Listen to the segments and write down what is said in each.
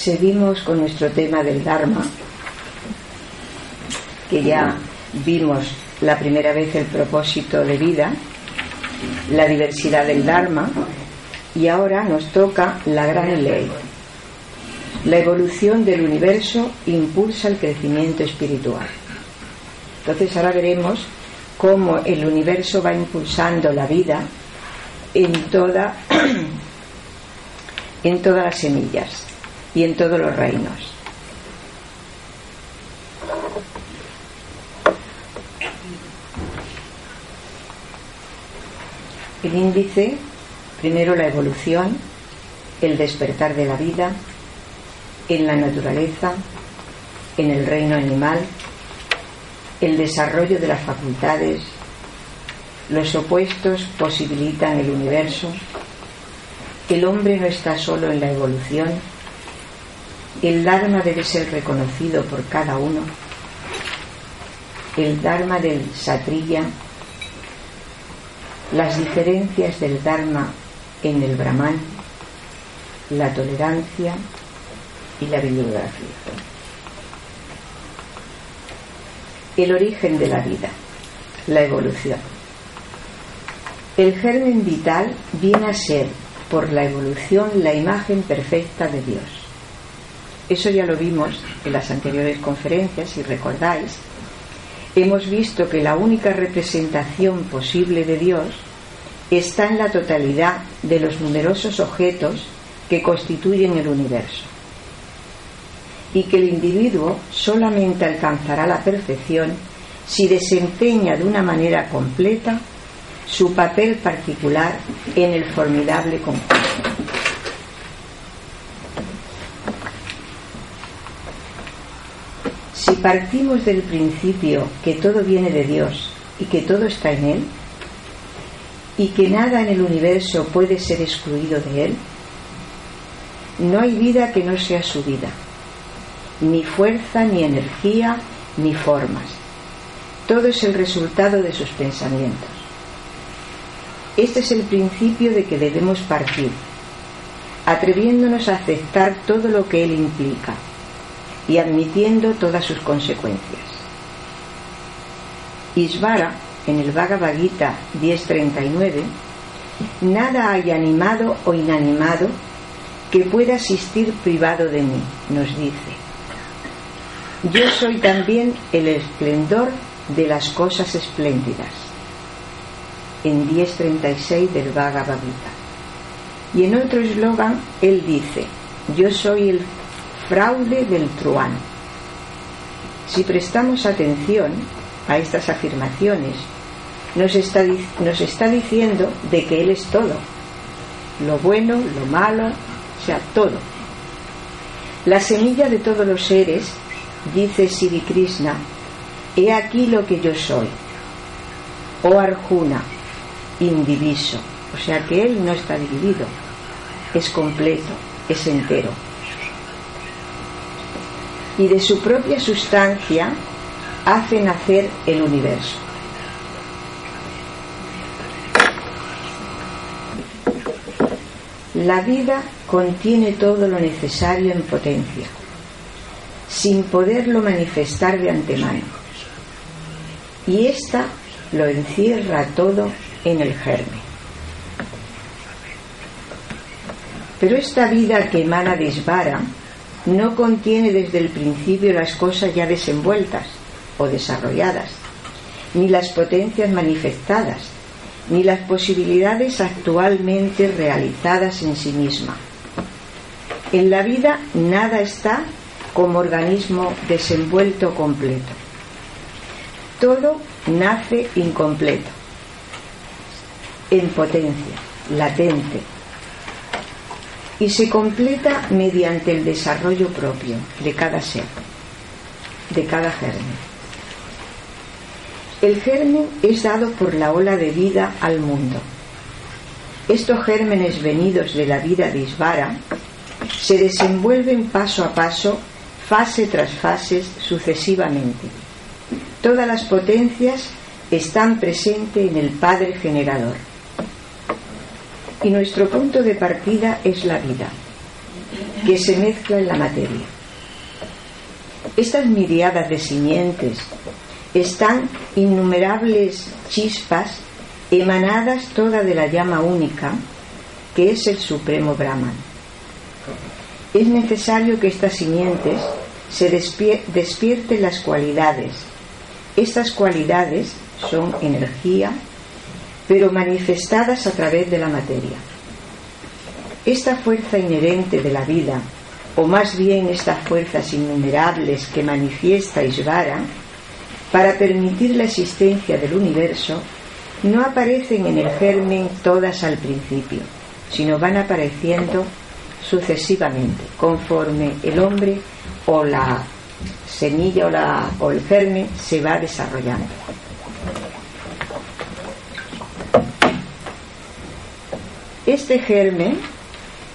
Seguimos con nuestro tema del Dharma, que ya vimos la primera vez el propósito de vida, la diversidad del Dharma, y ahora nos toca la gran ley. La evolución del universo impulsa el crecimiento espiritual. Entonces ahora veremos cómo el universo va impulsando la vida en toda en todas las semillas y en todos los reinos. El índice, primero la evolución, el despertar de la vida, en la naturaleza, en el reino animal, el desarrollo de las facultades, los opuestos posibilitan el universo, el hombre no está solo en la evolución, el Dharma debe ser reconocido por cada uno, el Dharma del Satriya, las diferencias del Dharma en el Brahman, la tolerancia y la bibliografía. El origen de la vida, la evolución. El germen vital viene a ser, por la evolución, la imagen perfecta de Dios. Eso ya lo vimos en las anteriores conferencias, si recordáis, hemos visto que la única representación posible de Dios está en la totalidad de los numerosos objetos que constituyen el universo y que el individuo solamente alcanzará la perfección si desempeña de una manera completa su papel particular en el formidable conjunto. Si partimos del principio que todo viene de Dios y que todo está en Él, y que nada en el universo puede ser excluido de Él, no hay vida que no sea su vida, ni fuerza, ni energía, ni formas. Todo es el resultado de sus pensamientos. Este es el principio de que debemos partir, atreviéndonos a aceptar todo lo que Él implica y admitiendo todas sus consecuencias. Isvara, en el Bhagavad Gita 10.39, nada hay animado o inanimado que pueda existir privado de mí, nos dice. Yo soy también el esplendor de las cosas espléndidas. En 10.36 del Bhagavad Gita. Y en otro eslogan él dice, yo soy el fraude del truán. Si prestamos atención a estas afirmaciones, nos está, diciendo de que Él es todo, lo bueno, lo malo, o sea, todo. La semilla de todos los seres, dice Sri he aquí lo que yo soy. Oh Arjuna, indiviso, o sea que Él no está dividido, es completo, es entero y de su propia sustancia hace nacer el universo. La vida contiene todo lo necesario en potencia, sin poderlo manifestar de antemano. Y ésta lo encierra todo en el germen. Pero esta vida que emana de no contiene desde el principio las cosas ya desenvueltas o desarrolladas, ni las potencias manifestadas, ni las posibilidades actualmente realizadas en sí misma. En la vida nada está como organismo desenvuelto completo. Todo nace incompleto, en potencia, latente, y se completa mediante el desarrollo propio de cada ser, de cada germen. El germen es dado por la ola de vida al mundo. Estos gérmenes venidos de la vida de Isvara se desenvuelven paso a paso, fase tras fase, sucesivamente. Todas las potencias están presentes en el Padre Generador y nuestro punto de partida es la vida. que se mezcla en la materia. Estas miriadas de simientes están innumerables chispas emanadas toda de la llama única que es el supremo Brahman. Es necesario que estas simientes se despierten las cualidades. Estas cualidades son energía, pero manifestadas a través de la materia. Esta fuerza inherente de la vida, o más bien estas fuerzas innumerables que manifiesta Isvara, para permitir la existencia del universo, no aparecen en el germen todas al principio, sino van apareciendo sucesivamente, conforme el hombre o la semilla o, el germen se va desarrollando. Este germen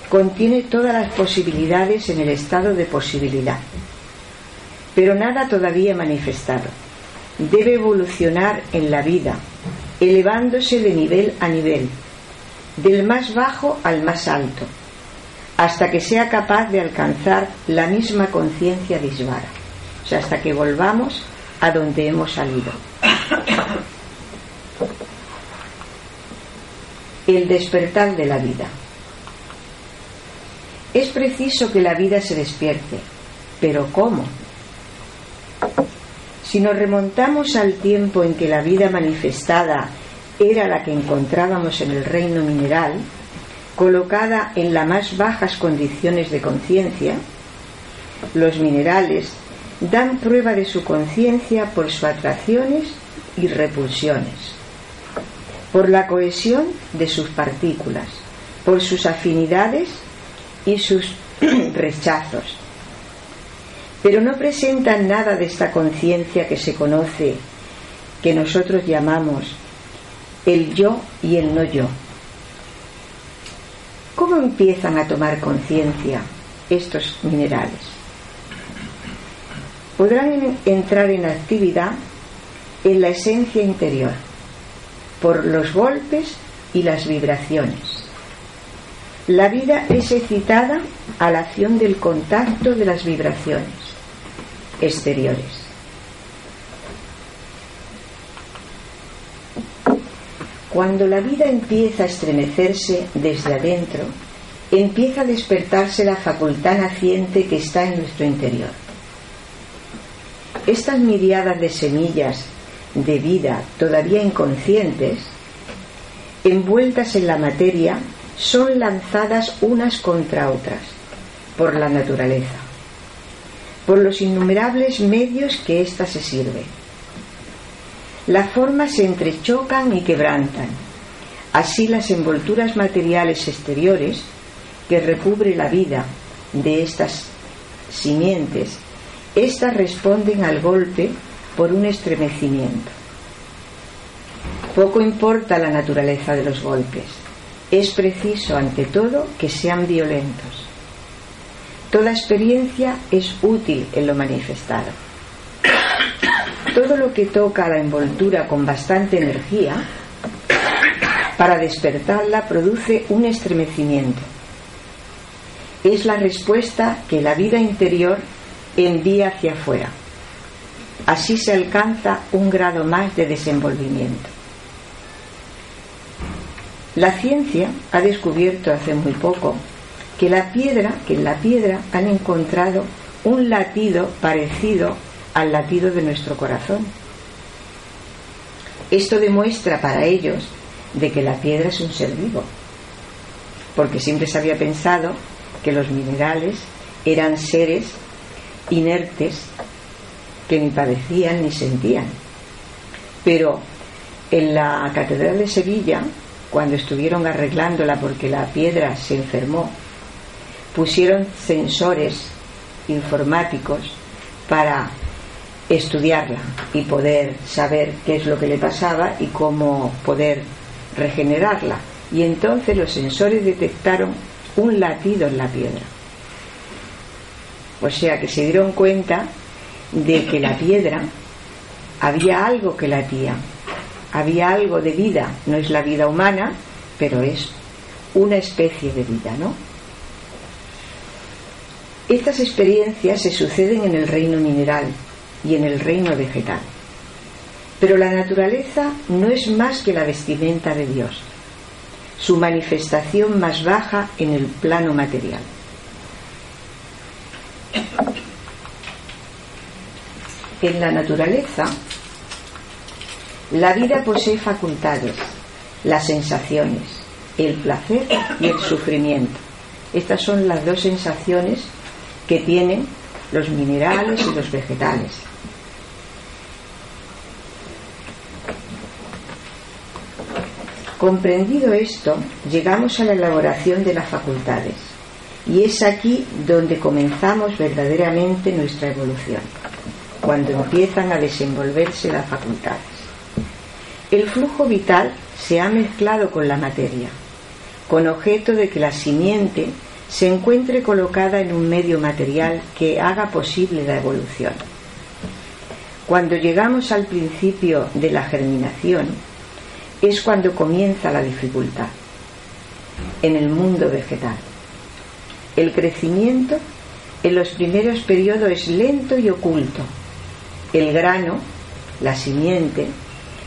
contiene todas las posibilidades en el estado de posibilidad, pero nada todavía manifestado. Debe evolucionar en la vida, elevándose de nivel a nivel, del más bajo al más alto, hasta que sea capaz de alcanzar la misma conciencia de Isvara, o sea, hasta que volvamos a donde hemos salido. El despertar de la vida. Es preciso que la vida se despierte, pero ¿cómo? Si nos remontamos al tiempo en que la vida manifestada era la que encontrábamos en el reino mineral, colocada en las más bajas condiciones de conciencia, los minerales dan prueba de su conciencia por sus atracciones y repulsiones, por la cohesión de sus partículas, por sus afinidades y sus rechazos, pero no presentan nada de esta conciencia que se conoce, que nosotros llamamos el yo y el no yo. ¿Cómo empiezan a tomar conciencia estos minerales? Podrán entrar en actividad en la esencia interior, por los golpes y las vibraciones. La vida es excitada a la acción del contacto de las vibraciones exteriores. Cuando la vida empieza a estremecerse desde adentro, empieza a despertarse la facultad naciente que está en nuestro interior. Estas miriadas de semillas de vida todavía inconscientes, envueltas en la materia, son lanzadas unas contra otras por la naturaleza por los innumerables medios que ésta se sirve. Las formas se entrechocan y quebrantan. Así las envolturas materiales exteriores que recubre la vida de estas simientes, éstas responden al golpe por un estremecimiento. Poco importa la naturaleza de los golpes. Es preciso, ante todo, que sean violentos. Toda experiencia es útil en lo manifestado. Todo lo que toca a la envoltura con bastante energía, para despertarla produce un estremecimiento. Es la respuesta que la vida interior envía hacia afuera. Así se alcanza un grado más de desenvolvimiento. La ciencia ha descubierto hace muy poco que la piedra, que en la piedra han encontrado un latido parecido al latido de nuestro corazón. Esto demuestra para ellos de que la piedra es un ser vivo, porque siempre se había pensado que los minerales eran seres inertes que ni padecían ni sentían. Pero en la Catedral de Sevilla, cuando estuvieron arreglándola porque la piedra se enfermó pusieron sensores informáticos para estudiarla y poder saber qué es lo que le pasaba y cómo poder regenerarla. Y entonces los sensores detectaron un latido en la piedra. O sea que se dieron cuenta de que la piedra había algo que latía, había algo de vida, no es la vida humana, pero es una especie de vida, ¿no? Estas experiencias se suceden en el reino mineral y en el reino vegetal. Pero la naturaleza no es más que la vestimenta de Dios, su manifestación más baja en el plano material. En la naturaleza, la vida posee facultades, las sensaciones, el placer y el sufrimiento. Estas son las dos sensaciones que tienen los minerales y los vegetales. Comprendido esto, llegamos a la elaboración de las facultades y es aquí donde comenzamos verdaderamente nuestra evolución, cuando empiezan a desenvolverse las facultades. El flujo vital se ha mezclado con la materia, con objeto de que la simiente se encuentre colocada en un medio material que haga posible la evolución. Cuando llegamos al principio de la germinación, es cuando comienza la dificultad en el mundo vegetal. El crecimiento en los primeros periodos es lento y oculto. El grano, la simiente,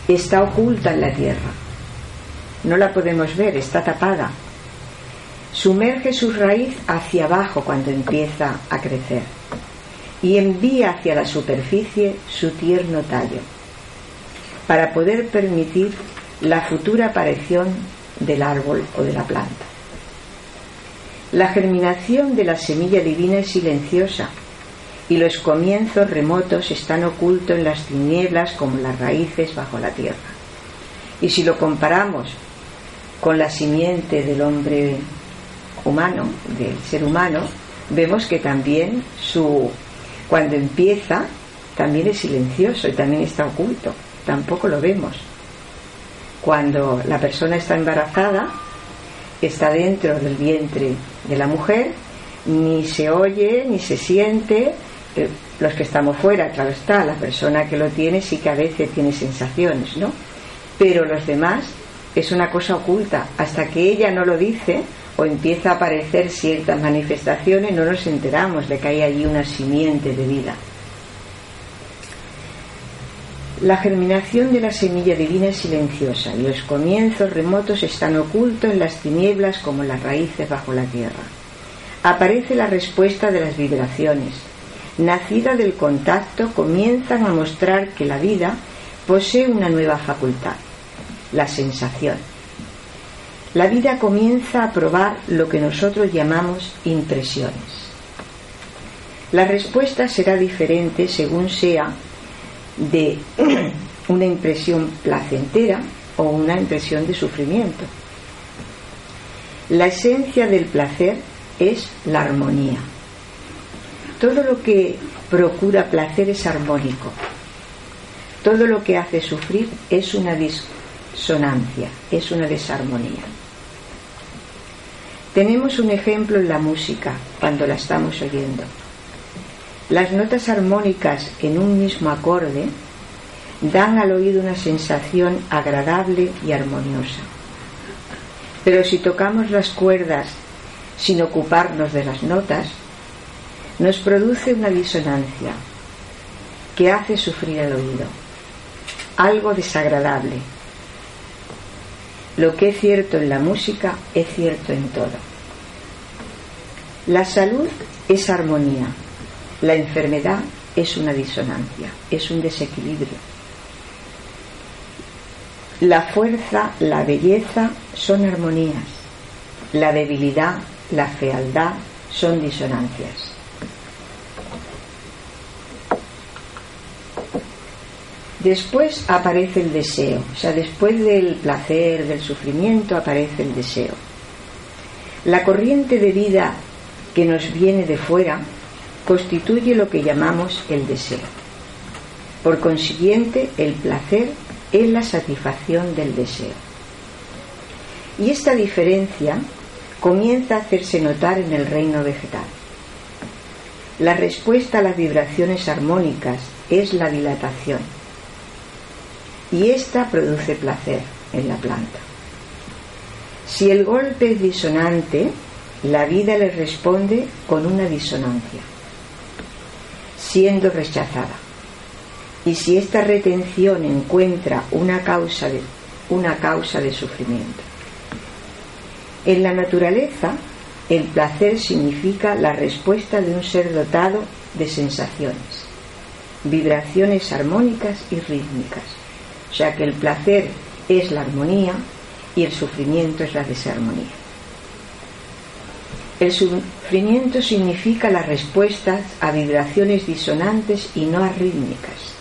está oculta en la tierra. No la podemos ver, está tapada. Sumerge su raíz hacia abajo cuando empieza a crecer y envía hacia la superficie su tierno tallo para poder permitir la futura aparición del árbol o de la planta. La germinación de la semilla divina es silenciosa y los comienzos remotos están ocultos en las tinieblas como las raíces bajo la tierra. Y si lo comparamos con la simiente del hombre humano, del ser humano, vemos que también su cuando empieza también es silencioso y también está oculto, tampoco lo vemos cuando la persona está embarazada, está dentro del vientre de la mujer, ni se oye, ni se siente. Los que estamos fuera, claro está, la persona que lo tiene sí que a veces tiene sensaciones, ¿no? Pero los demás es una cosa oculta. Hasta que ella no lo dice o empieza a aparecer ciertas manifestaciones, no nos enteramos de que hay allí una simiente de vida. La germinación de la semilla divina es silenciosa y los comienzos remotos están ocultos en las tinieblas como las raíces bajo la tierra. Aparece la respuesta de las vibraciones. Nacida del contacto, comienzan a mostrar que la vida posee una nueva facultad, la sensación. La vida comienza a probar lo que nosotros llamamos impresiones. La respuesta será diferente según sea de una impresión placentera o una impresión de sufrimiento. La esencia del placer es la armonía. Todo lo que procura placer es armónico. Todo lo que hace sufrir es una disonancia, es una desarmonía. Tenemos un ejemplo en la música cuando la estamos oyendo. Las notas armónicas en un mismo acorde dan al oído una sensación agradable y armoniosa. Pero si tocamos las cuerdas sin ocuparnos de las notas, nos produce una disonancia que hace sufrir al oído, algo desagradable. Lo que es cierto en la música es cierto en todo. La salud es armonía, la enfermedad es una disonancia, es un desequilibrio. La fuerza, la belleza son armonías. La debilidad, la fealdad son disonancias. Después aparece el deseo, o sea, después del placer, del sufrimiento, aparece el deseo. La corriente de vida que nos viene de fuera constituye lo que llamamos el deseo. Por consiguiente, el placer es la satisfacción del deseo. Y esta diferencia comienza a hacerse notar en el reino vegetal. La respuesta a las vibraciones armónicas es la dilatación. Y esta produce placer en la planta. Si el golpe es disonante, la vida le responde con una disonancia, siendo rechazada. Y si esta retención encuentra una causa de, una causa de sufrimiento. En la naturaleza, el placer significa la respuesta de un ser dotado de sensaciones, vibraciones armónicas y rítmicas. Sea que el placer es la armonía y el sufrimiento es la desarmonía. El sufrimiento significa las respuestas a vibraciones disonantes y no arrítmicas.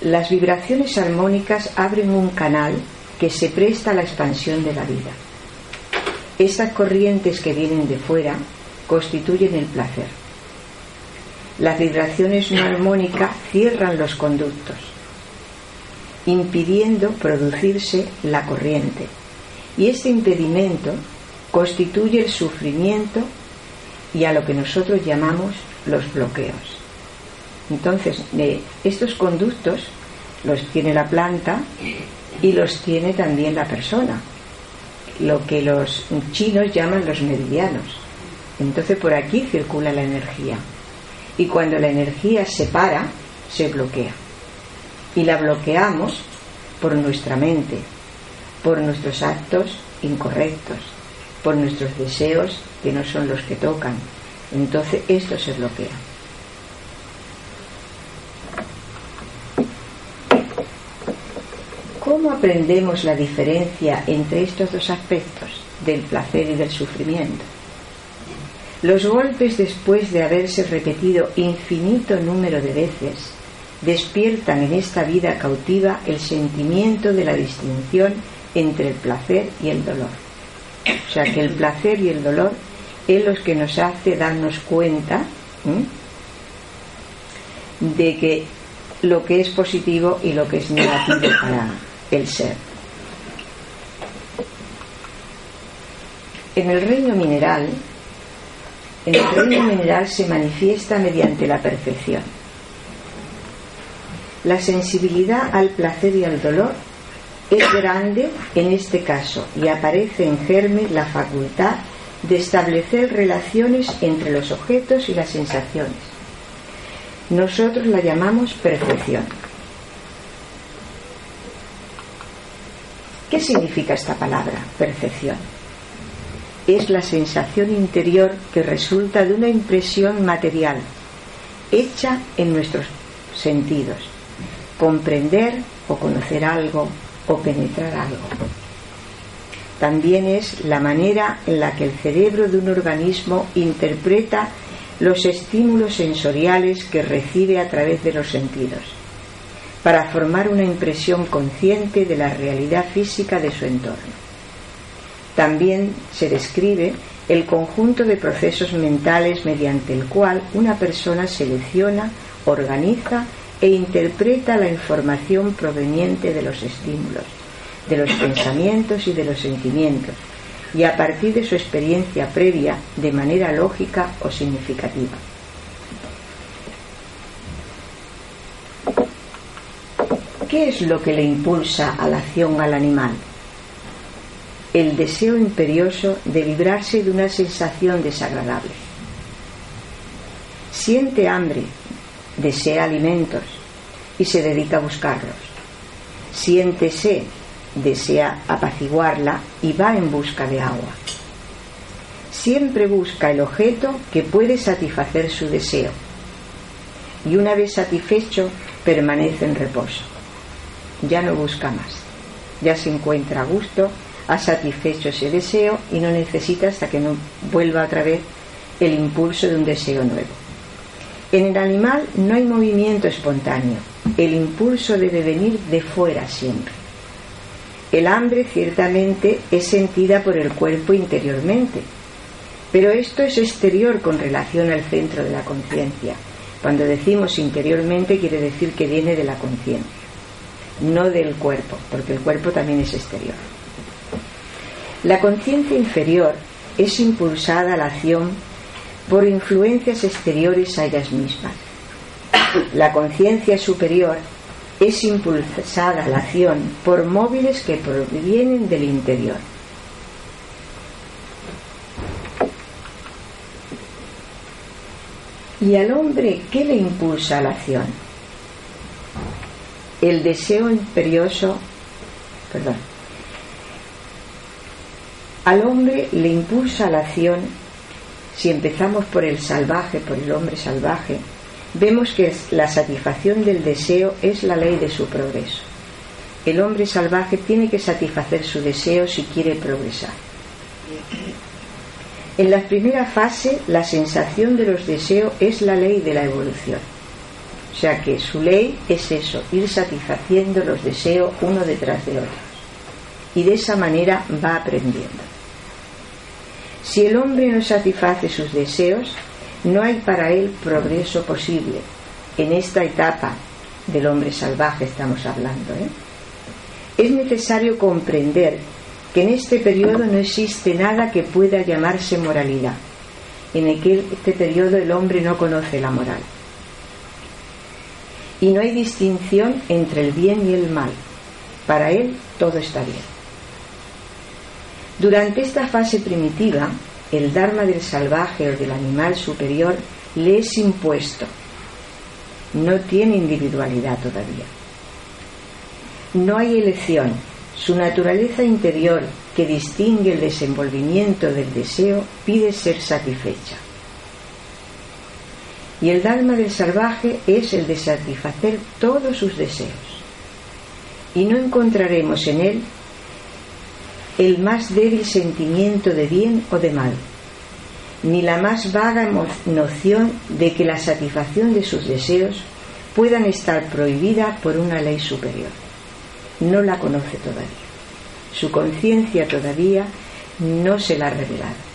Las vibraciones armónicas abren un canal que se presta a la expansión de la vida. Esas corrientes que vienen de fuera constituyen el placer. Las vibraciones no armónicas cierran los conductos, impidiendo producirse la corriente. Y este impedimento constituye el sufrimiento y a lo que nosotros llamamos los bloqueos. Entonces, estos conductos los tiene la planta y los tiene también la persona, lo que los chinos llaman los meridianos. Entonces por aquí circula la energía. Y cuando la energía se para, se bloquea. Y la bloqueamos por nuestra mente, por nuestros actos incorrectos, por nuestros deseos que no son los que tocan. Entonces esto se bloquea. ¿Cómo aprendemos la diferencia entre estos dos aspectos, del placer y del sufrimiento? Los golpes después de haberse repetido infinito número de veces despiertan en esta vida cautiva el sentimiento de la distinción entre el placer y el dolor. O sea que el placer y el dolor es lo que nos hace darnos cuenta de que lo que es positivo y lo que es negativo para el ser. En el reino mineral, el reino mineral se manifiesta mediante la perfección. La sensibilidad al placer y al dolor es grande en este caso y aparece en germen la facultad de establecer relaciones entre los objetos y las sensaciones. Nosotros la llamamos perfección. ¿Qué significa esta palabra, percepción? Es la sensación interior que resulta de una impresión material, hecha en nuestros sentidos. Comprender o conocer algo o penetrar algo. También es la manera en la que el cerebro de un organismo interpreta los estímulos sensoriales que recibe a través de los sentidos para formar una impresión consciente de la realidad física de su entorno. También se describe el conjunto de procesos mentales mediante el cual una persona selecciona, organiza e interpreta la información proveniente de los estímulos, de los pensamientos y de los sentimientos, y a partir de su experiencia previa de manera lógica o significativa. ¿Qué es lo que le impulsa a la acción al animal? El deseo imperioso de librarse de una sensación desagradable. Siente hambre, desea alimentos y se dedica a buscarlos. Siente sed, desea apaciguarla y va en busca de agua. Siempre busca el objeto que puede satisfacer su deseo y una vez satisfecho permanece en reposo ya no busca más. Ya se encuentra a gusto, ha satisfecho ese deseo y no necesita hasta que no vuelva otra vez el impulso de un deseo nuevo. En el animal no hay movimiento espontáneo, el impulso debe venir de fuera siempre. El hambre ciertamente es sentida por el cuerpo interiormente, pero esto es exterior con relación al centro de la conciencia. Cuando decimos interiormente quiere decir que viene de la conciencia no del cuerpo, porque el cuerpo también es exterior. La conciencia inferior es impulsada a la acción por influencias exteriores a ellas mismas. La conciencia superior es impulsada a la acción por móviles que provienen del interior. ¿Y al hombre qué le impulsa a la acción? El deseo imperioso, perdón, al hombre le impulsa la acción, si empezamos por el salvaje, por el hombre salvaje, vemos que la satisfacción del deseo es la ley de su progreso. El hombre salvaje tiene que satisfacer su deseo si quiere progresar. En la primera fase, la sensación de los deseos es la ley de la evolución. O sea que su ley es eso, ir satisfaciendo los deseos uno detrás de otro. Y de esa manera va aprendiendo. Si el hombre no satisface sus deseos, no hay para él progreso posible. En esta etapa del hombre salvaje estamos hablando. ¿eh? Es necesario comprender que en este periodo no existe nada que pueda llamarse moralidad. En este periodo el hombre no conoce la moral. Y no hay distinción entre el bien y el mal. Para él todo está bien. Durante esta fase primitiva, el Dharma del salvaje o del animal superior le es impuesto. No tiene individualidad todavía. No hay elección, su naturaleza interior, que distingue el desenvolvimiento del deseo, pide ser satisfecha. Y el Dharma del salvaje es el de satisfacer todos sus deseos. Y no encontraremos en él el más débil sentimiento de bien o de mal, ni la más vaga noción de que la satisfacción de sus deseos puedan estar prohibida por una ley superior no la conoce todavía. Su conciencia todavía no se la ha revelado.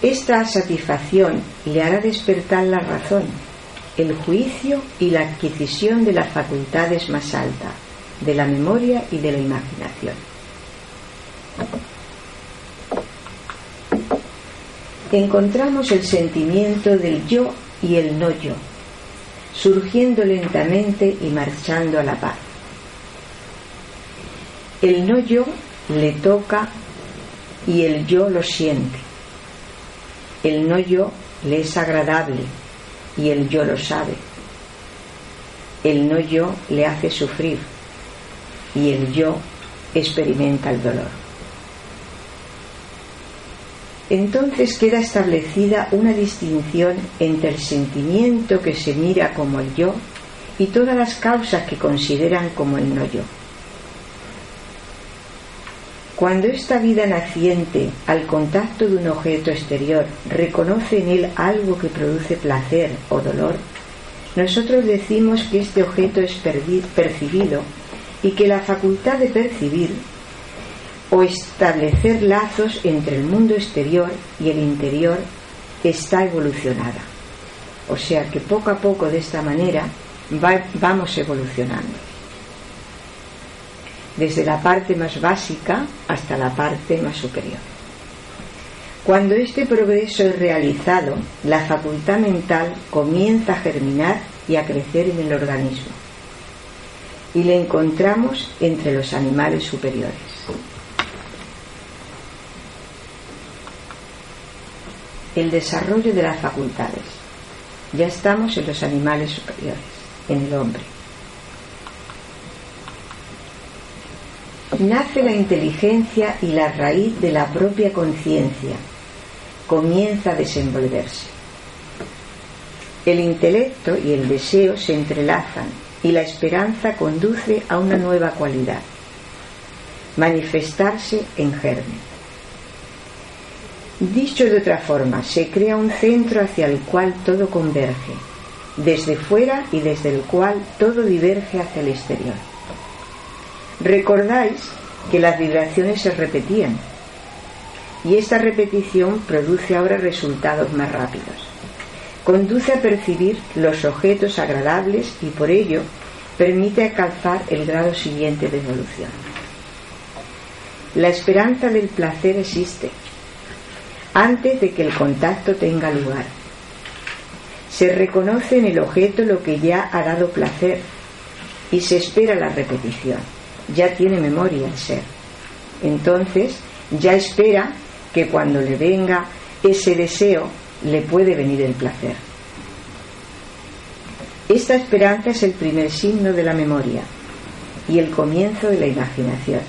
Esta satisfacción le hará despertar la razón, el juicio y la adquisición de las facultades más altas, de la memoria y de la imaginación. Encontramos el sentimiento del yo y el no yo, surgiendo lentamente y marchando a la paz. El no yo le toca y el yo lo siente. El no yo le es agradable y el yo lo sabe. El no yo le hace sufrir y el yo experimenta el dolor entonces queda establecida una distinción entre el sentimiento que se mira como el yo y todas las causas que consideran como el no yo. Cuando esta vida naciente, al contacto de un objeto exterior, reconoce en él algo que produce placer o dolor, nosotros decimos que este objeto es percibido y que la facultad de percibir o establecer lazos entre el mundo exterior y el interior está evolucionada. O sea que poco a poco de esta manera vamos evolucionando. Desde la parte más básica hasta la parte más superior. Cuando este progreso es realizado, la facultad mental comienza a germinar y a crecer en el organismo. Y le encontramos entre los animales superiores. el desarrollo de las facultades. Ya estamos en los animales superiores, en el hombre. Nace la inteligencia y la raíz de la propia conciencia comienza a desenvolverse. El intelecto y el deseo se entrelazan y la esperanza conduce a una nueva cualidad, manifestarse en germen. Dicho de otra forma, se crea un centro hacia el cual todo converge, desde fuera y desde el cual todo diverge hacia el exterior. Recordáis que las vibraciones se repetían y esta repetición produce ahora resultados más rápidos. Conduce a percibir los objetos agradables y por ello permite alcanzar el grado siguiente de evolución. La esperanza del placer existe antes de que el contacto tenga lugar. Se reconoce en el objeto lo que ya ha dado placer y se espera la repetición. Ya tiene memoria el ser. Entonces ya espera que cuando le venga ese deseo le puede venir el placer. Esta esperanza es el primer signo de la memoria y el comienzo de la imaginación.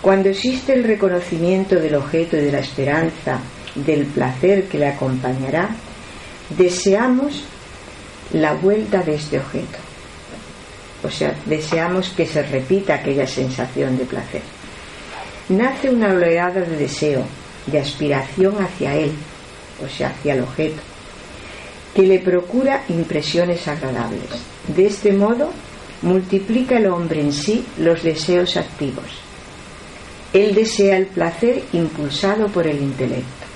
Cuando existe el reconocimiento del objeto y de la esperanza, del placer que le acompañará, deseamos la vuelta de este objeto. O sea, deseamos que se repita aquella sensación de placer. Nace una oleada de deseo, de aspiración hacia él, o sea, hacia el objeto, que le procura impresiones agradables. De este modo, multiplica el hombre en sí los deseos activos. Él desea el placer impulsado por el intelecto.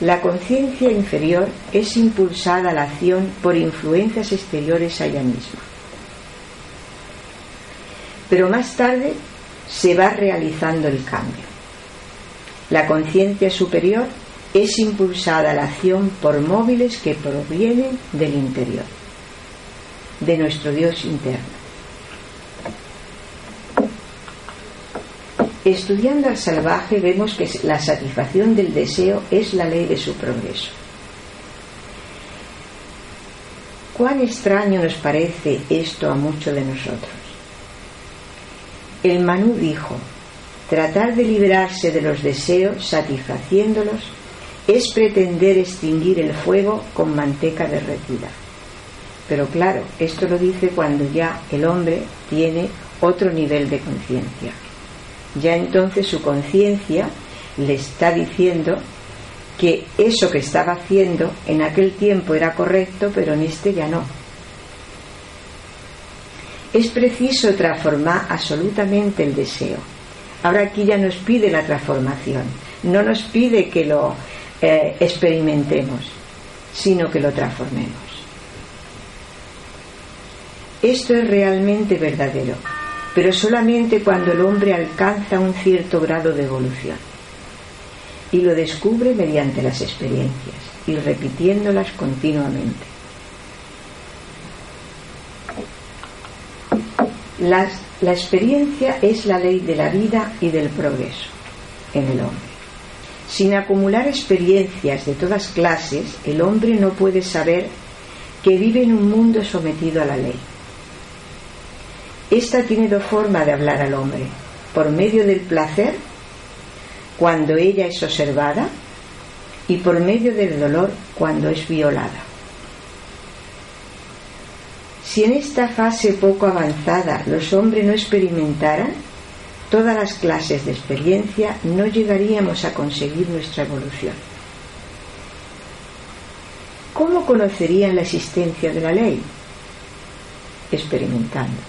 La conciencia inferior es impulsada a la acción por influencias exteriores a ella misma. Pero más tarde se va realizando el cambio. La conciencia superior es impulsada la acción por móviles que provienen del interior, de nuestro Dios interno. Estudiando al salvaje vemos que la satisfacción del deseo es la ley de su progreso. Cuán extraño nos parece esto a muchos de nosotros. El Manú dijo, tratar de liberarse de los deseos satisfaciéndolos es pretender extinguir el fuego con manteca derretida. Pero claro, esto lo dice cuando ya el hombre tiene otro nivel de conciencia. Ya entonces su conciencia le está diciendo que eso que estaba haciendo en aquel tiempo era correcto, pero en este ya no. Es preciso transformar absolutamente el deseo. Ahora aquí ya nos pide la transformación, no nos pide que lo eh, experimentemos, sino que lo transformemos. Esto es realmente verdadero, pero solamente cuando el hombre alcanza un cierto grado de evolución y lo descubre mediante las experiencias y repitiéndolas continuamente. la experiencia es la ley de la vida y del progreso en el hombre. Sin acumular experiencias de todas clases, el hombre no puede saber que vive en un mundo sometido a la ley. Esta tiene dos formas de hablar al hombre, por medio del placer, cuando ella es observada, y por medio del dolor, cuando es violada. Si en esta fase poco avanzada los hombres no experimentaran, todas las clases de experiencia, no llegaríamos a conseguir nuestra evolución. ¿Cómo conocerían la existencia de la ley? Experimentando.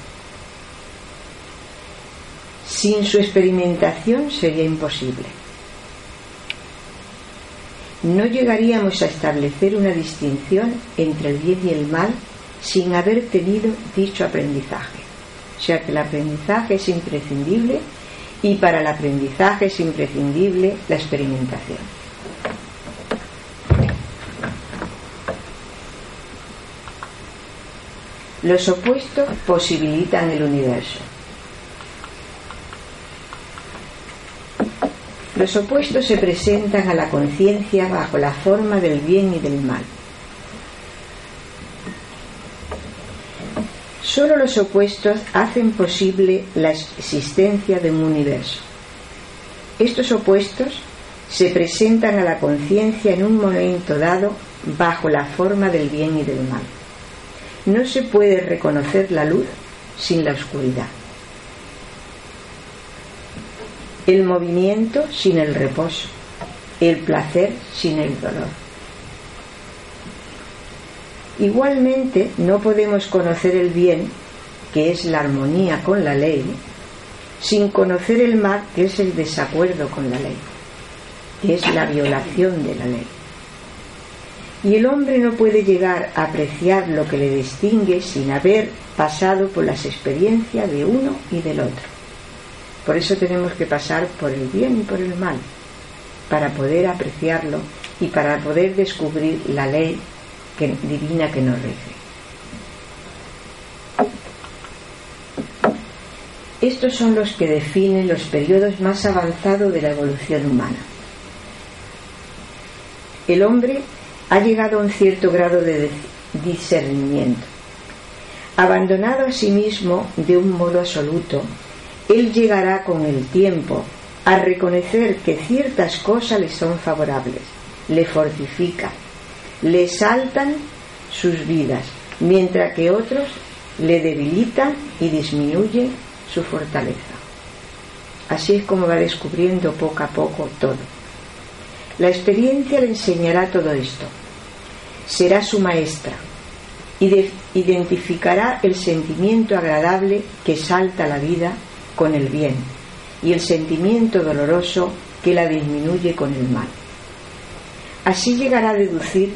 Sin su experimentación sería imposible. No llegaríamos a establecer una distinción entre el bien y el mal sin haber tenido dicho aprendizaje. O sea que el aprendizaje es imprescindible y para el aprendizaje es imprescindible la experimentación. Los opuestos posibilitan el universo. Los opuestos se presentan a la conciencia bajo la forma del bien y del mal. Solo los opuestos hacen posible la existencia de un universo. Estos opuestos se presentan a la conciencia en un momento dado bajo la forma del bien y del mal. No se puede reconocer la luz sin la oscuridad. El movimiento sin el reposo. El placer sin el dolor. Igualmente, no podemos conocer el bien, que es la armonía con la ley, sin conocer el mal, que es el desacuerdo con la ley, que es la violación de la ley. Y el hombre no puede llegar a apreciar lo que le distingue sin haber pasado por las experiencias de uno y del otro. Por eso tenemos que pasar por el bien y por el mal, para poder apreciarlo y para poder descubrir la ley divina que nos rige. Estos son los que definen los periodos más avanzados de la evolución humana. el hombre ha llegado a un cierto grado de discernimiento. Abandonado a sí mismo de un modo absoluto, él llegará con el tiempo a reconocer que ciertas cosas le son favorables, le fortifican, le saltan sus vidas, mientras que otros le debilitan y disminuyen su fortaleza. Así es como va descubriendo poco a poco todo. La experiencia le enseñará todo esto. Será su maestra y identificará el sentimiento agradable que salta la vida con el bien y el sentimiento doloroso que la disminuye con el mal. Así llegará a deducir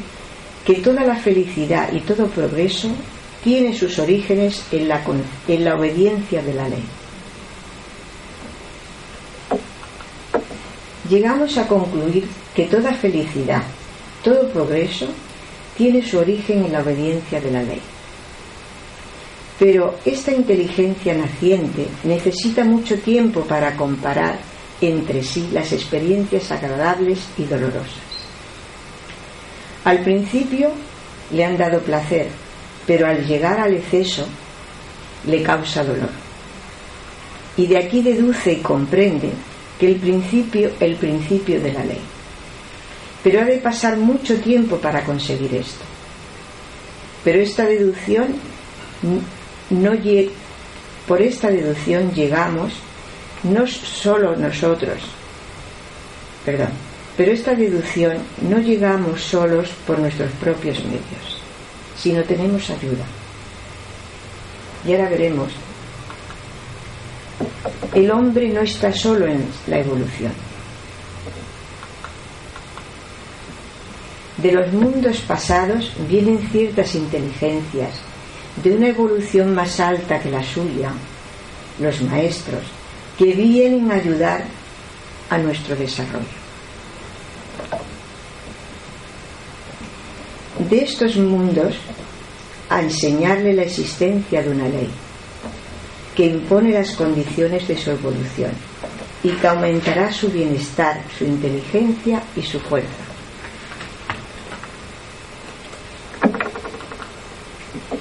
que toda la felicidad y todo progreso tiene sus orígenes en la, en la obediencia de la ley. Llegamos a concluir que toda felicidad, todo progreso, tiene su origen en la obediencia de la ley. Pero esta inteligencia naciente necesita mucho tiempo para comparar entre sí las experiencias agradables y dolorosas. Al principio le han dado placer, pero al llegar al exceso le causa dolor. Y de aquí deduce y comprende que el principio, el principio de la ley. Pero ha de pasar mucho tiempo para conseguir esto. Pero esta deducción no por esta deducción llegamos no solo nosotros, perdón, pero esta deducción no llegamos solos por nuestros propios medios, sino tenemos ayuda. Y ahora veremos, el hombre no está solo en la evolución. De los mundos pasados vienen ciertas inteligencias de una evolución más alta que la suya, los maestros, que vienen a ayudar a nuestro desarrollo. De estos mundos, a enseñarle la existencia de una ley que impone las condiciones de su evolución y que aumentará su bienestar, su inteligencia y su fuerza.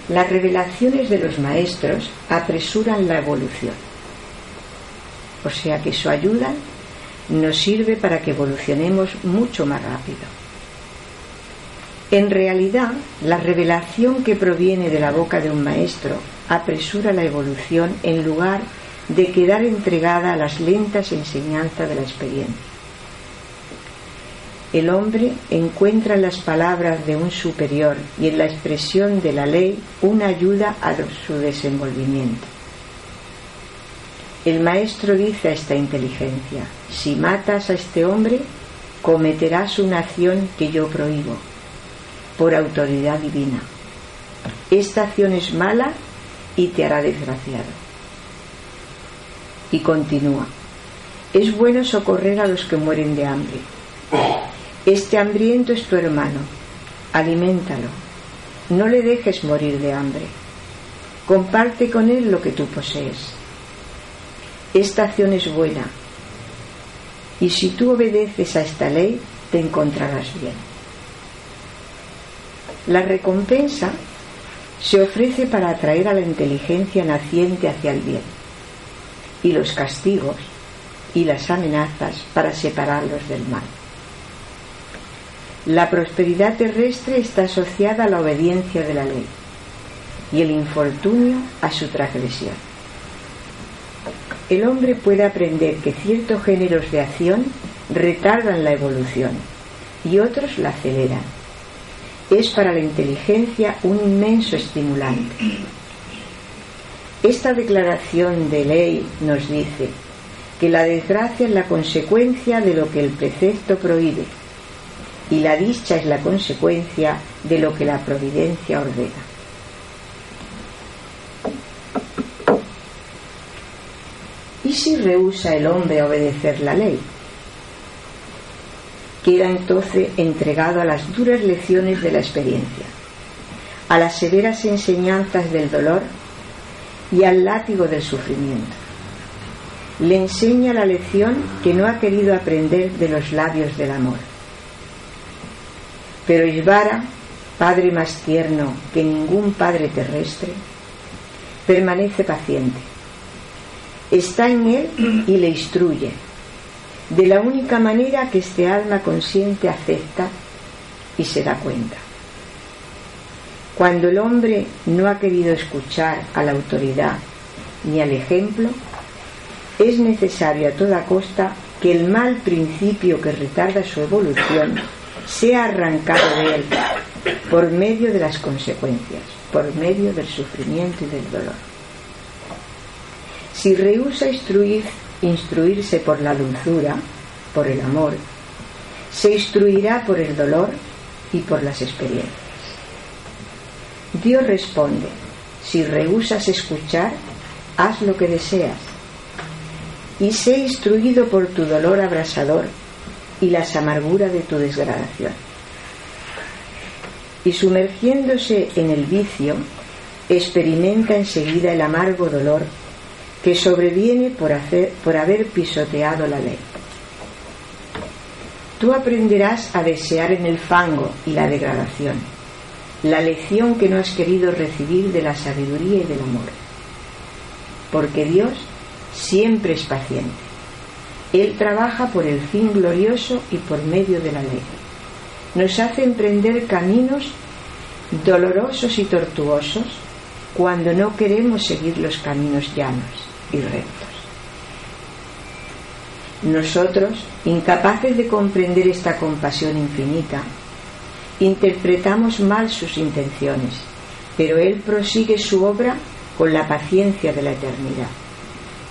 Las revelaciones de los maestros apresuran la evolución. O sea que su ayuda nos sirve para que evolucionemos mucho más rápido. En realidad, la revelación que proviene de la boca de un maestro apresura la evolución en lugar de quedar entregada a las lentas enseñanzas de la experiencia el hombre encuentra en las palabras de un superior y en la expresión de la ley una ayuda a su desenvolvimiento. El maestro dice a esta inteligencia, si matas a este hombre, cometerás una acción que yo prohíbo, por autoridad divina. Esta acción es mala y te hará desgraciado. Y continúa, es bueno socorrer a los que mueren de hambre este hambriento es tu hermano, aliméntalo, no le dejes morir de hambre, comparte con él lo que tú posees. Esta acción es buena y si tú obedeces a esta ley te encontrarás bien. La recompensa se ofrece para atraer a la inteligencia naciente hacia el bien y los castigos y las amenazas para separarlos del mal. La prosperidad terrestre está asociada a la obediencia de la ley y el infortunio a su transgresión. El hombre puede aprender que ciertos géneros de acción retardan la evolución y otros la aceleran. Es para la inteligencia un inmenso estimulante. Esta declaración de ley nos dice que la desgracia es la consecuencia de lo que el precepto prohíbe y la dicha es la consecuencia de lo que la providencia ordena. ¿Y si rehúsa el hombre obedecer la ley? Queda entonces entregado a las duras lecciones de la experiencia, a las severas enseñanzas del dolor y al látigo del sufrimiento. Le enseña la lección que no ha querido aprender de los labios del amor Pero Isvara, padre más tierno que ningún padre terrestre, permanece paciente. Está en él y le instruye, de la única manera que este alma consciente acepta y se da cuenta. Cuando el hombre no ha querido escuchar a la autoridad ni al ejemplo, es necesario a toda costa que el mal principio que retarda su evolución sea arrancado de él por medio de las consecuencias, por medio del sufrimiento y del dolor. Si rehúsa instruir, instruirse por la dulzura, por el amor, se instruirá por el dolor y por las experiencias. Dios responde, si rehusas escuchar, haz lo que deseas, y sé instruido por tu dolor abrasador y las amarguras de tu desgradación. Y sumergiéndose en el vicio, experimenta enseguida el amargo dolor que sobreviene por, por haber pisoteado la ley. Tú aprenderás a desear en el fango y la degradación, la lección que no has querido recibir de la sabiduría y del amor. Porque Dios siempre es paciente. Él trabaja por el fin glorioso y por medio de la ley. Nos hace emprender caminos dolorosos y tortuosos cuando no queremos seguir los caminos llanos y rectos. Nosotros, incapaces de comprender esta compasión infinita, interpretamos mal sus intenciones, pero Él prosigue su obra con la paciencia de la eternidad,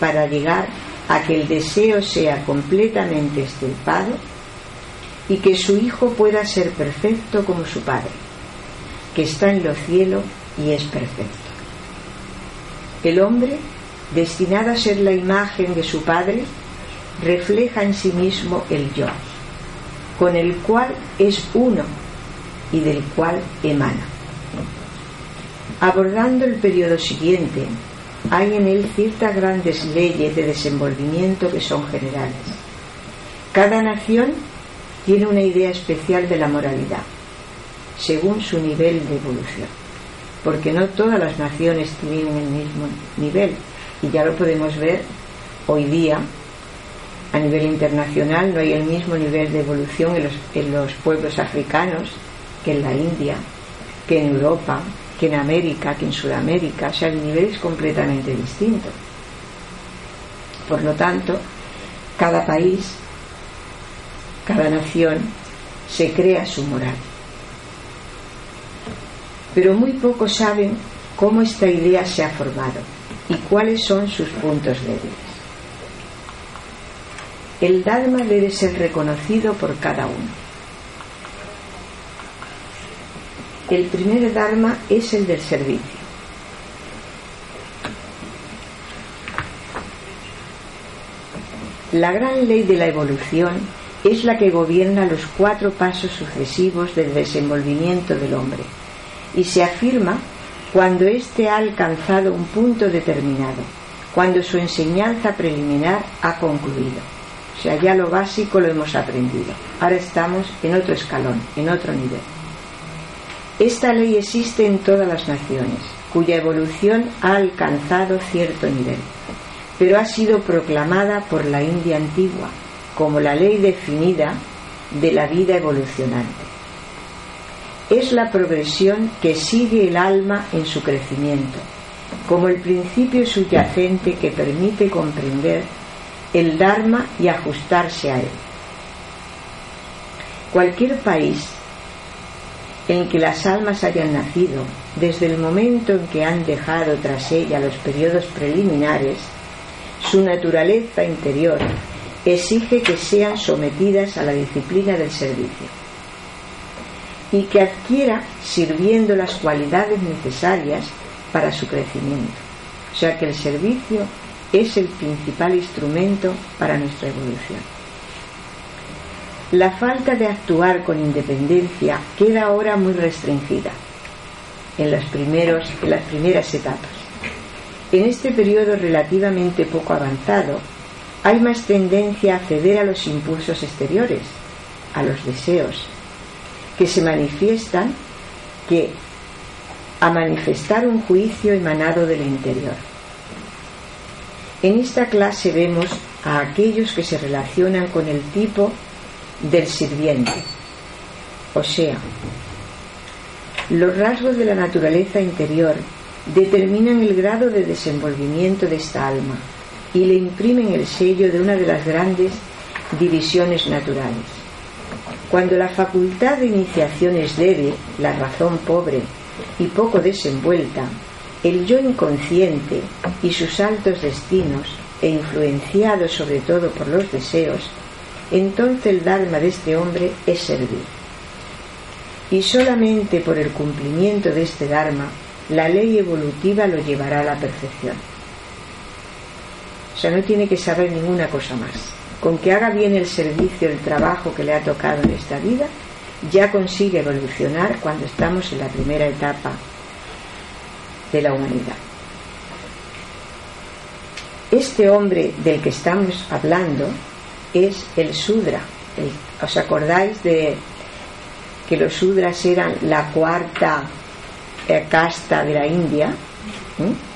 para llegar a que el deseo sea completamente estirpado y que su Hijo pueda ser perfecto como su Padre, que está en los cielos y es perfecto. El hombre, destinado a ser la imagen de su Padre, refleja en sí mismo el yo, con el cual es uno y del cual emana. Abordando el periodo siguiente, hay en él ciertas grandes leyes de desenvolvimiento que son generales. Cada nación tiene una idea especial de la moralidad, según su nivel de evolución, porque no todas las naciones tienen el mismo nivel, y ya lo podemos ver hoy día a nivel internacional no hay el mismo nivel de evolución en los, pueblos africanos que en la India, que en Europa, que en América, que en Sudamérica. O sea, el nivel es completamente distinto. Por lo tanto, cada país, cada nación se crea su moral. Pero muy pocos saben cómo esta idea se ha formado y cuáles son sus puntos débiles el Dharma debe ser reconocido por cada uno. El primer Dharma es el del servicio. La gran ley de la evolución es la que gobierna los cuatro pasos sucesivos del desenvolvimiento del hombre y se afirma cuando éste ha alcanzado un punto determinado, cuando su enseñanza preliminar ha concluido. O sea, ya lo básico lo hemos aprendido. Ahora estamos en otro escalón, en otro nivel. Esta ley existe en todas las naciones, cuya evolución ha alcanzado cierto nivel, pero ha sido proclamada por la India antigua como la ley definida de la vida evolucionante. Es la progresión que sigue el alma en su crecimiento, como el principio subyacente que permite comprender el Dharma y ajustarse a él. Cualquier país en que las almas hayan nacido, desde el momento en que han dejado tras ella los periodos preliminares, su naturaleza interior exige que sean sometidas a la disciplina del servicio y que adquiera sirviendo las cualidades necesarias para su crecimiento. O sea que el servicio es el principal instrumento para nuestra evolución. La falta de actuar con independencia queda ahora muy restringida en, los primeros, en las primeras etapas. En este periodo relativamente poco avanzado, hay más tendencia a ceder a los impulsos exteriores, a los deseos, que se manifiestan que a manifestar un juicio emanado del interior. En esta clase vemos a aquellos que se relacionan con el tipo del sirviente, o sea, los rasgos de la naturaleza interior determinan el grado de desenvolvimiento de esta alma y le imprimen el sello de una de las grandes divisiones naturales. Cuando la facultad de iniciación es débil, la razón pobre y poco desenvuelta, el yo inconsciente y sus altos destinos, e influenciado sobre todo por los deseos, entonces el Dharma de este hombre es servir. Y solamente por el cumplimiento de este Dharma, la ley evolutiva lo llevará a la perfección. O sea, no tiene que saber ninguna cosa más. Con que haga bien el servicio, el trabajo que le ha tocado en esta vida, ya consigue evolucionar cuando estamos en la primera etapa de la humanidad. Este hombre del que estamos hablando es el Sudra. ¿Os acordáis de que los Sudras eran la cuarta eh, casta de la India? ¿Mm?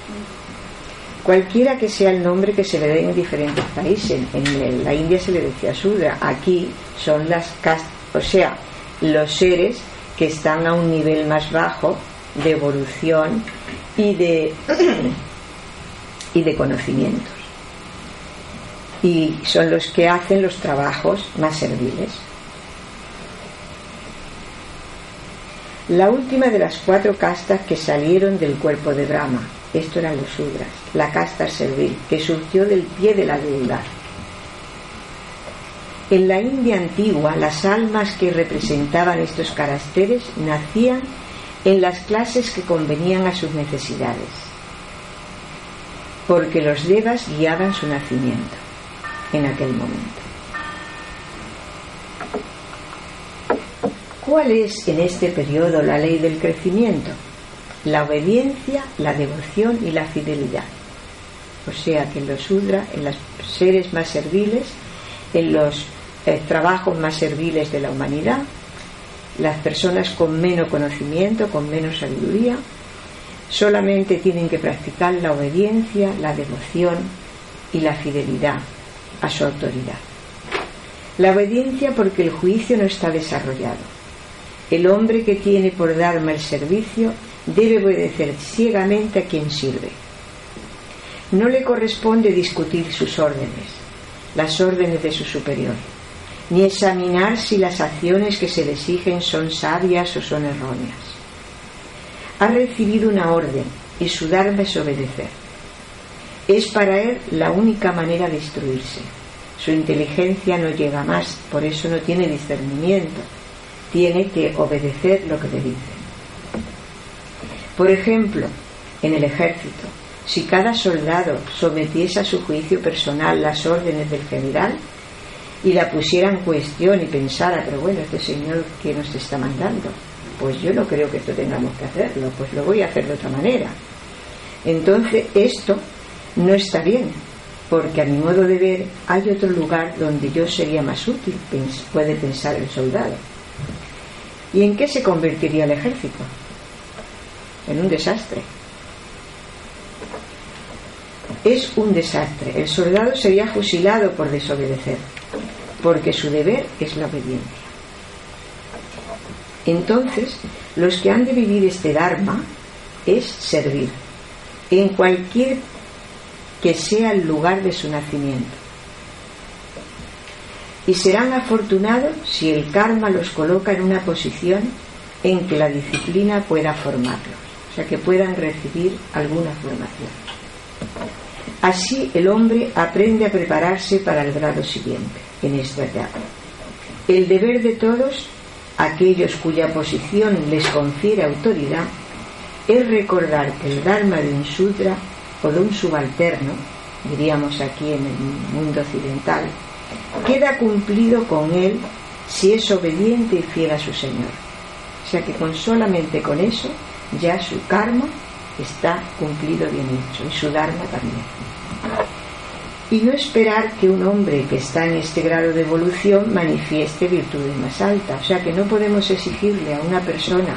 Cualquiera que sea el nombre que se le dé en diferentes países. En la India se le decía Sudra. Aquí son las castas, o sea, los seres que están a un nivel más bajo de evolución y de, y de conocimientos. Y son los que hacen los trabajos más serviles. La última de las cuatro castas que salieron del cuerpo de Brahma, esto eran los Sudras, la casta servil, que surgió del pie de la deidad. En la India antigua, las almas que representaban estos caracteres nacían en las clases que convenían a sus necesidades, porque los devas guiaban su nacimiento en aquel momento. ¿Cuál es en este periodo la ley del crecimiento? La obediencia, la devoción y la fidelidad. O sea que en los sudra, en los seres más serviles, en los eh, trabajos más serviles de la humanidad, las personas con menos conocimiento, con menos sabiduría, solamente tienen que practicar la obediencia, la devoción y la fidelidad a su autoridad. La obediencia porque el juicio no está desarrollado. El hombre que tiene por darme el servicio debe obedecer ciegamente a quien sirve. No le corresponde discutir sus órdenes, las órdenes de su superior ni examinar si las acciones que se le exigen son sabias o son erróneas. Ha recibido una orden y su darme es obedecer. Es para él la única manera de instruirse. Su inteligencia no llega más, por eso no tiene discernimiento. Tiene que obedecer lo que le dicen. Por ejemplo, en el ejército, si cada soldado sometiese a su juicio personal las órdenes del general, y la pusiera en cuestión y pensara, pero bueno, este señor que nos está mandando, pues yo no creo que esto tengamos que hacerlo, pues lo voy a hacer de otra manera. Entonces esto no está bien, porque a mi modo de ver hay otro lugar donde yo sería más útil, puede pensar el soldado. ¿Y en qué se convertiría el ejército? En un desastre. Es un desastre. El soldado sería fusilado por desobedecer porque su deber es la obediencia. Entonces, los que han de vivir este Dharma es servir, en cualquier que sea el lugar de su nacimiento. Y serán afortunados si el karma los coloca en una posición en que la disciplina pueda formarlos, sea, que puedan recibir alguna formación. Así el hombre aprende a prepararse para el grado siguiente en esta etapa. El deber de todos, aquellos cuya posición les confiere autoridad, es recordar que el Dharma de un Sudra o de un subalterno, diríamos aquí en el mundo occidental, queda cumplido con él si es obediente y fiel a su Señor. O sea que con solamente con eso ya su karma está cumplido bien hecho y su Dharma también. y no esperar que un hombre que está en este grado de evolución manifieste virtudes más altas. O sea que no podemos exigirle a una persona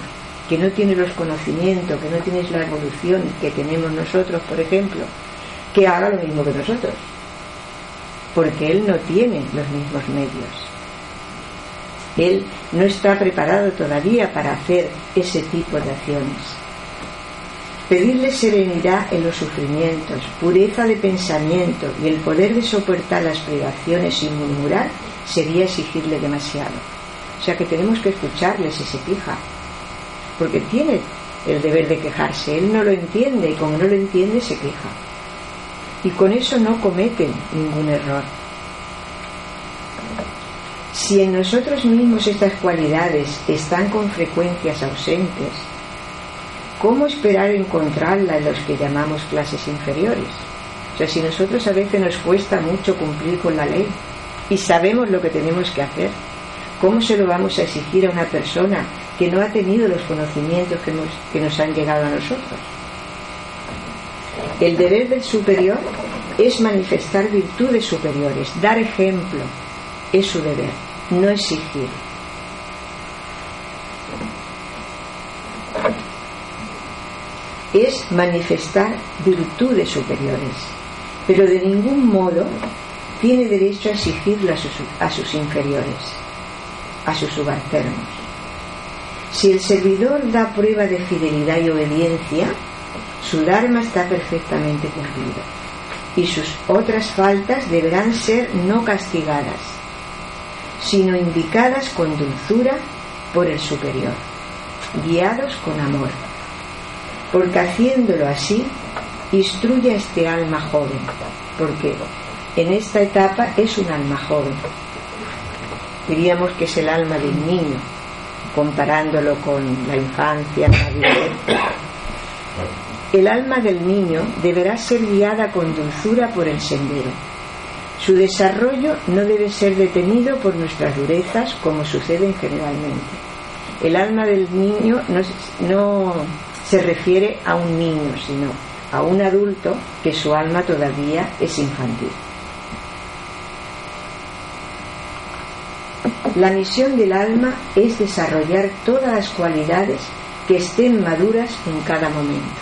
que no tiene los conocimientos, que no tiene la evolución que tenemos nosotros, por ejemplo, que haga lo mismo que nosotros, porque él no tiene los mismos medios. Él no está preparado todavía para hacer ese tipo de acciones. Pedirle serenidad en los sufrimientos, pureza de pensamiento y el poder de soportar las privaciones sin murmurar sería exigirle demasiado. O sea que tenemos que escucharle si se queja, porque tiene el deber de quejarse. Él no lo entiende y como no lo entiende se queja. Y con eso no comete ningún error. Si en nosotros mismos estas cualidades están con frecuencias ausentes, ¿cómo esperar encontrarla en los que llamamos clases inferiores? O sea, si nosotros a veces nos cuesta mucho cumplir con la ley y sabemos lo que tenemos que hacer, ¿cómo se lo vamos a exigir a una persona que no ha tenido los conocimientos que nos, que nos han llegado a nosotros? El deber del superior es manifestar virtudes superiores, dar ejemplo, es su deber, no exigir. es manifestar virtudes superiores, pero de ningún modo tiene derecho a exigirlo a sus, a sus inferiores, a sus subalternos. Si el servidor da prueba de fidelidad y obediencia, su Dharma está perfectamente cumplido y sus otras faltas deberán ser no castigadas, sino indicadas con dulzura por el superior, guiados con amor porque haciéndolo así instruye a este alma joven, porque en esta etapa es un alma joven. Diríamos que es el alma del niño, comparándolo con la infancia, la. El alma del niño deberá ser guiada con dulzura por el sendero. Su desarrollo no debe ser detenido por nuestras durezas como sucede generalmente. El alma del niño no, no se refiere a un niño, sino a un adulto que su alma todavía es infantil. La misión del alma es desarrollar todas las cualidades que estén maduras en cada momento.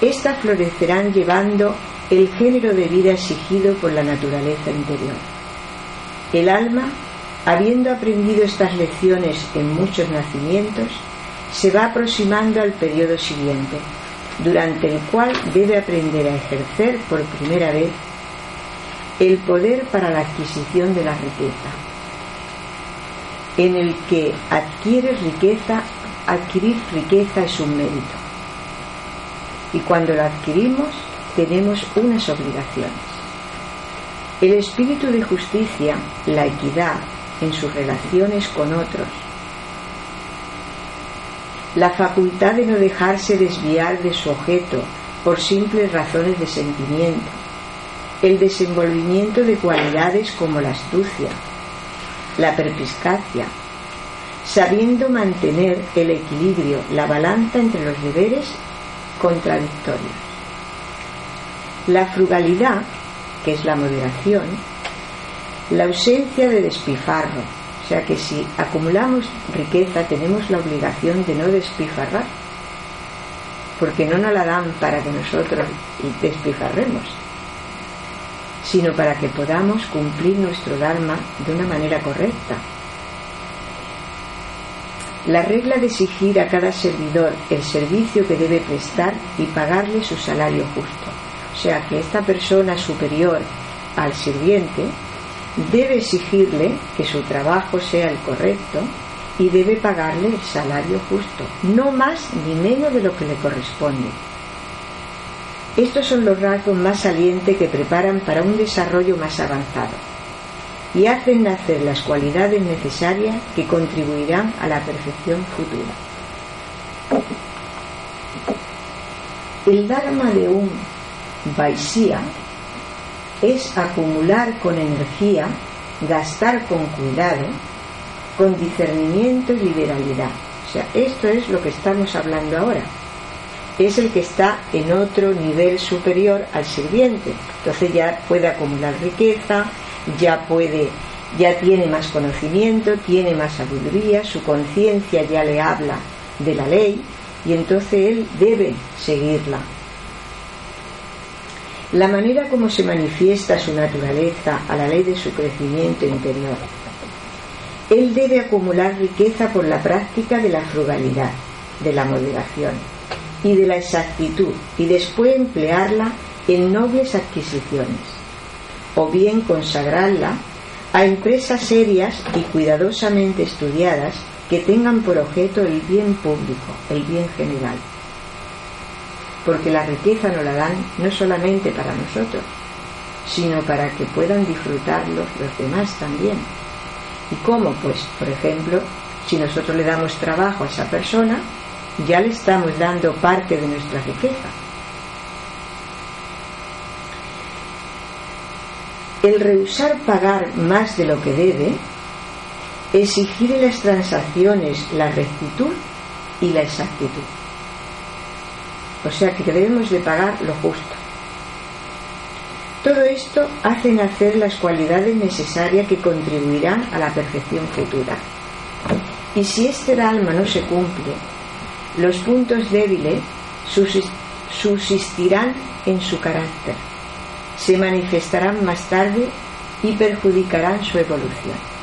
Estas florecerán llevando el género de vida exigido por la naturaleza interior. El alma, habiendo aprendido estas lecciones en muchos nacimientos, se va aproximando al periodo siguiente, durante el cual debe aprender a ejercer por primera vez el poder para la adquisición de la riqueza, en el que adquiere riqueza, adquirir riqueza es un mérito. Y cuando la adquirimos, tenemos unas obligaciones. El espíritu de justicia, la equidad en sus relaciones con otros, la facultad de no dejarse desviar de su objeto por simples razones de sentimiento, el desenvolvimiento de cualidades como la astucia, la perpiscacia, sabiendo mantener el equilibrio, la balanza entre los deberes contradictorios. La frugalidad, que es la moderación, la ausencia de despifarro, o sea que si acumulamos riqueza tenemos la obligación de no despifarrar, porque no nos la dan para que nosotros despifarremos, sino para que podamos cumplir nuestro Dharma de una manera correcta. La regla de exigir a cada servidor el servicio que debe prestar y pagarle su salario justo. O sea que esta persona superior al sirviente debe exigirle que su trabajo sea el correcto y debe pagarle el salario justo, no más ni menos de lo que le corresponde. Estos son los rasgos más salientes que preparan para un desarrollo más avanzado y hacen nacer las cualidades necesarias que contribuirán a la perfección futura. El Dharma de un Vaisya es acumular con energía, gastar con cuidado, con discernimiento y liberalidad. O sea, esto es lo que estamos hablando ahora. es el que está en otro nivel superior al sirviente. Entonces ya puede acumular riqueza, ya puede, ya tiene más conocimiento, tiene más sabiduría, su conciencia ya le habla de la ley y entonces él debe seguirla. La manera como se manifiesta su naturaleza a la ley de su crecimiento interior. Él debe acumular riqueza por la práctica de la frugalidad, de la moderación y de la exactitud y después emplearla en nobles adquisiciones o bien consagrarla a empresas serias y cuidadosamente estudiadas que tengan por objeto el bien público, el bien general. Porque la riqueza nos la dan no solamente para nosotros, sino para que puedan disfrutarlo los demás también. ¿Y cómo? Pues, por ejemplo, si nosotros le damos trabajo a esa persona, ya le estamos dando parte de nuestra riqueza. El rehusar pagar más de lo que debe exigir en las transacciones la rectitud y la exactitud. O sea que debemos de pagar lo justo. Todo esto hace nacer las cualidades necesarias que contribuirán a la perfección futura. Y si este alma no se cumple, los puntos débiles subsistirán en su carácter, se manifestarán más tarde y perjudicarán su evolución.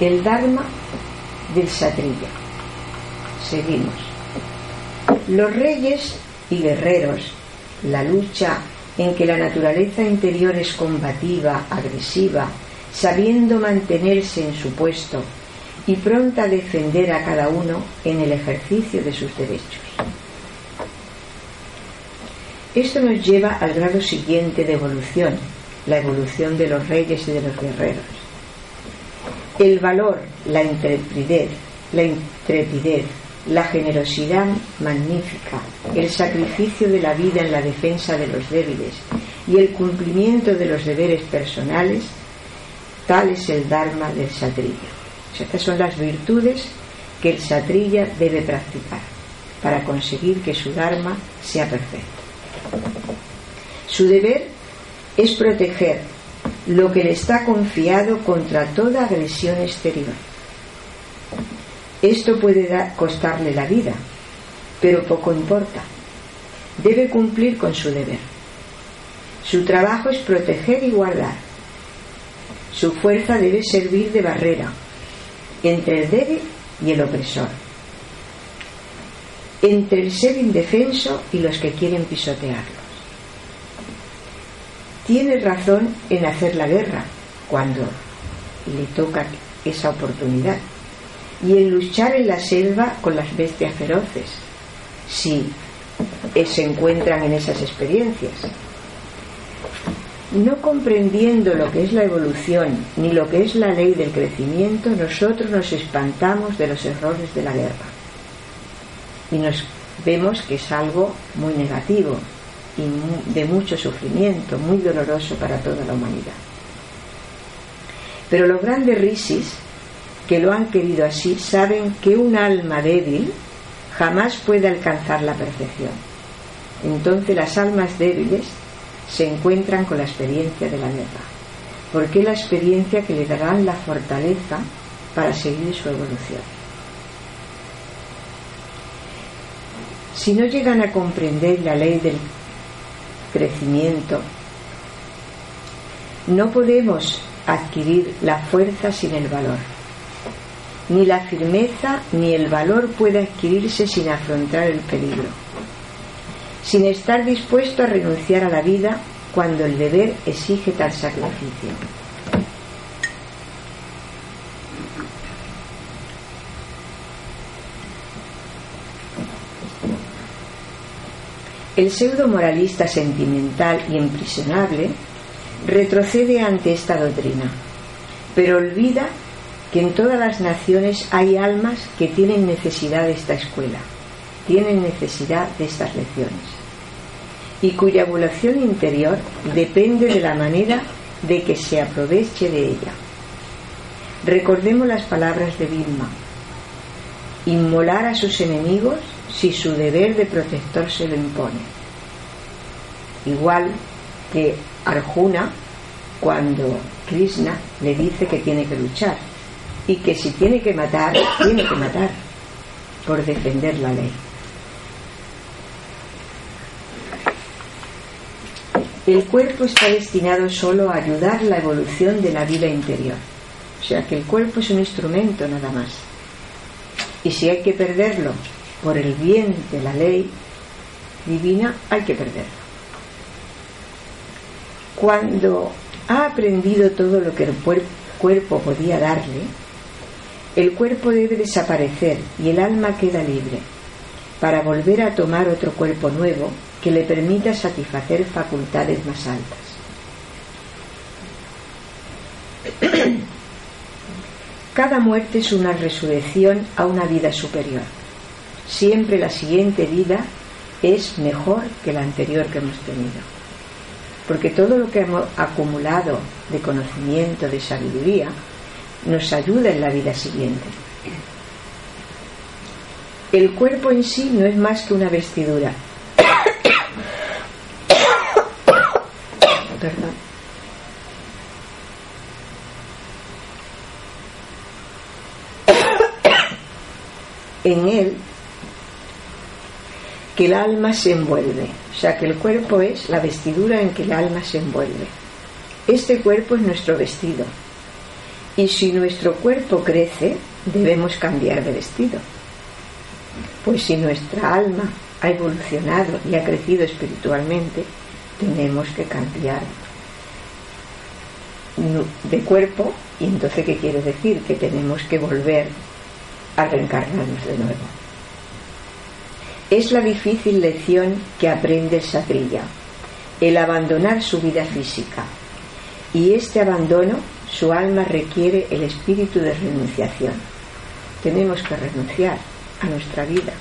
el Dharma del Satrilla. Seguimos. Los reyes y guerreros, la lucha en que la naturaleza interior es combativa, agresiva, sabiendo mantenerse en su puesto y pronta a defender a cada uno en el ejercicio de sus derechos. Esto nos lleva al grado siguiente de evolución, la evolución de los reyes y de los guerreros el valor, la intrepidez, la intrepidez, la generosidad magnífica, el sacrificio de la vida en la defensa de los débiles y el cumplimiento de los deberes personales, tal es el Dharma del Satrilla. estas son las virtudes que el Satrilla debe practicar para conseguir que su Dharma sea perfecto. Su deber es proteger lo que le está confiado contra toda agresión exterior. Esto puede costarle la vida, pero poco importa. Debe cumplir con su deber. Su trabajo es proteger y guardar. Su fuerza debe servir de barrera entre el débil y el opresor, entre el ser indefenso y los que quieren pisotearlo tiene razón en hacer la guerra cuando le toca esa oportunidad y en luchar en la selva con las bestias feroces si se encuentran en esas experiencias. No comprendiendo lo que es la evolución ni lo que es la ley del crecimiento, nosotros nos espantamos de los errores de la guerra y nos vemos que es algo muy negativo, y de mucho sufrimiento, muy doloroso para toda la humanidad. Pero los grandes risis, que lo han querido así, saben que un alma débil jamás puede alcanzar la perfección. Entonces las almas débiles se encuentran con la experiencia de la guerra, porque es la experiencia que le dará la fortaleza para seguir su evolución. Si no llegan a comprender la ley del crecimiento. No podemos adquirir la fuerza sin el valor. Ni la firmeza ni el valor puede adquirirse sin afrontar el peligro, sin estar dispuesto a renunciar a la vida cuando el deber exige tal sacrificio. El pseudo moralista sentimental y imprisionable retrocede ante esta doctrina, pero olvida que en todas las naciones hay almas que tienen necesidad de esta escuela, tienen necesidad de estas lecciones, y cuya evolución interior depende de la manera de que se aproveche de ella. Recordemos las palabras de Vilma, inmolar a sus enemigos si su deber de protector se lo impone. Igual que Arjuna cuando Krishna le dice que tiene que luchar y que si tiene que matar, tiene que matar por defender la ley. El cuerpo está destinado solo a ayudar la evolución de la vida interior. O sea que el cuerpo es un instrumento nada más. Y si hay que perderlo por el bien de la ley divina, hay que perderlo. Cuando ha aprendido todo lo que el cuerpo podía darle, el cuerpo debe desaparecer y el alma queda libre para volver a tomar otro cuerpo nuevo que le permita satisfacer facultades más altas. Cada muerte es una resurrección a una vida superior. Siempre la siguiente vida es mejor que la anterior que hemos tenido. Porque todo lo que hemos acumulado de conocimiento, de sabiduría, nos ayuda en la vida siguiente. El cuerpo en sí no es más que una vestidura. Perdón. En él que el alma se envuelve, o sea que el cuerpo es la vestidura en que el alma se envuelve. Este cuerpo es nuestro vestido, y si nuestro cuerpo crece, debemos cambiar de vestido. Pues si nuestra alma ha evolucionado y ha crecido espiritualmente, tenemos que cambiar de cuerpo y entonces ¿qué quiere decir? Que tenemos que volver a reencarnarnos de nuevo. Es la difícil lección que aprende el satrilla, el abandonar su vida física. Y este abandono su alma requiere el espíritu de renunciación. Tenemos que renunciar a nuestra vida.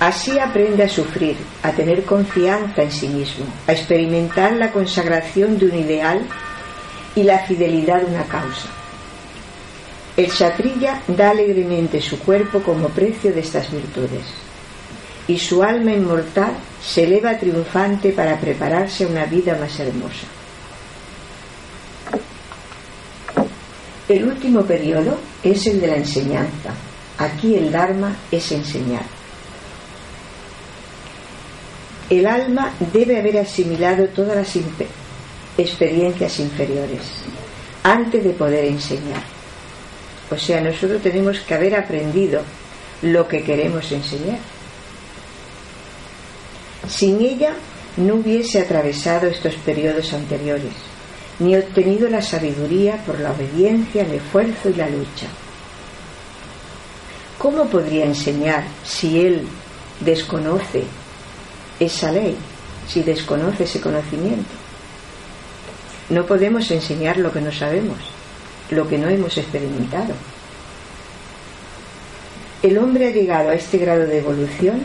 Así aprende a sufrir, a tener confianza en sí mismo, a experimentar la consagración de un ideal y la fidelidad de una causa. El chatrilla da alegremente su cuerpo como precio de estas virtudes y su alma inmortal se eleva triunfante para prepararse a una vida más hermosa. El último periodo es el de la enseñanza. Aquí el Dharma es enseñar. El alma debe haber asimilado todas las experiencias inferiores antes de poder enseñar. O sea, nosotros tenemos que haber aprendido lo que queremos enseñar. Sin ella no hubiese atravesado estos periodos anteriores ni obtenido la sabiduría por la obediencia, el esfuerzo y la lucha. ¿Cómo podría enseñar si él desconoce esa ley, si desconoce ese conocimiento? No podemos enseñar lo que no sabemos, lo que no hemos experimentado. El hombre ha llegado a este grado de evolución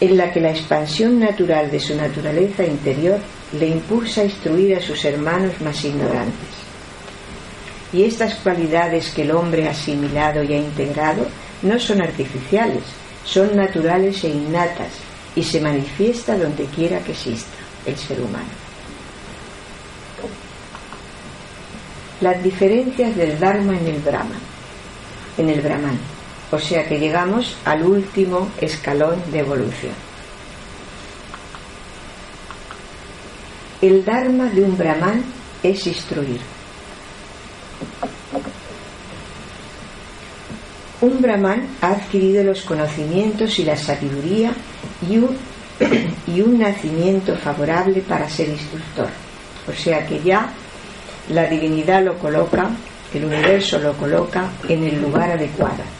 en la que la expansión natural de su naturaleza interior le impulsa a instruir a sus hermanos más ignorantes. Y estas cualidades que el hombre ha asimilado y ha integrado no son artificiales, son naturales e innatas y se manifiesta donde quiera que exista el ser humano. Las diferencias del Dharma en el Brahman, en el Brahman, o sea que llegamos al último escalón de evolución. El Dharma de un Brahman es instruir. Un Brahman ha adquirido los conocimientos y la sabiduría y un, y un nacimiento favorable para ser instructor. O sea que ya la divinidad lo coloca, el universo lo coloca en el lugar adecuado.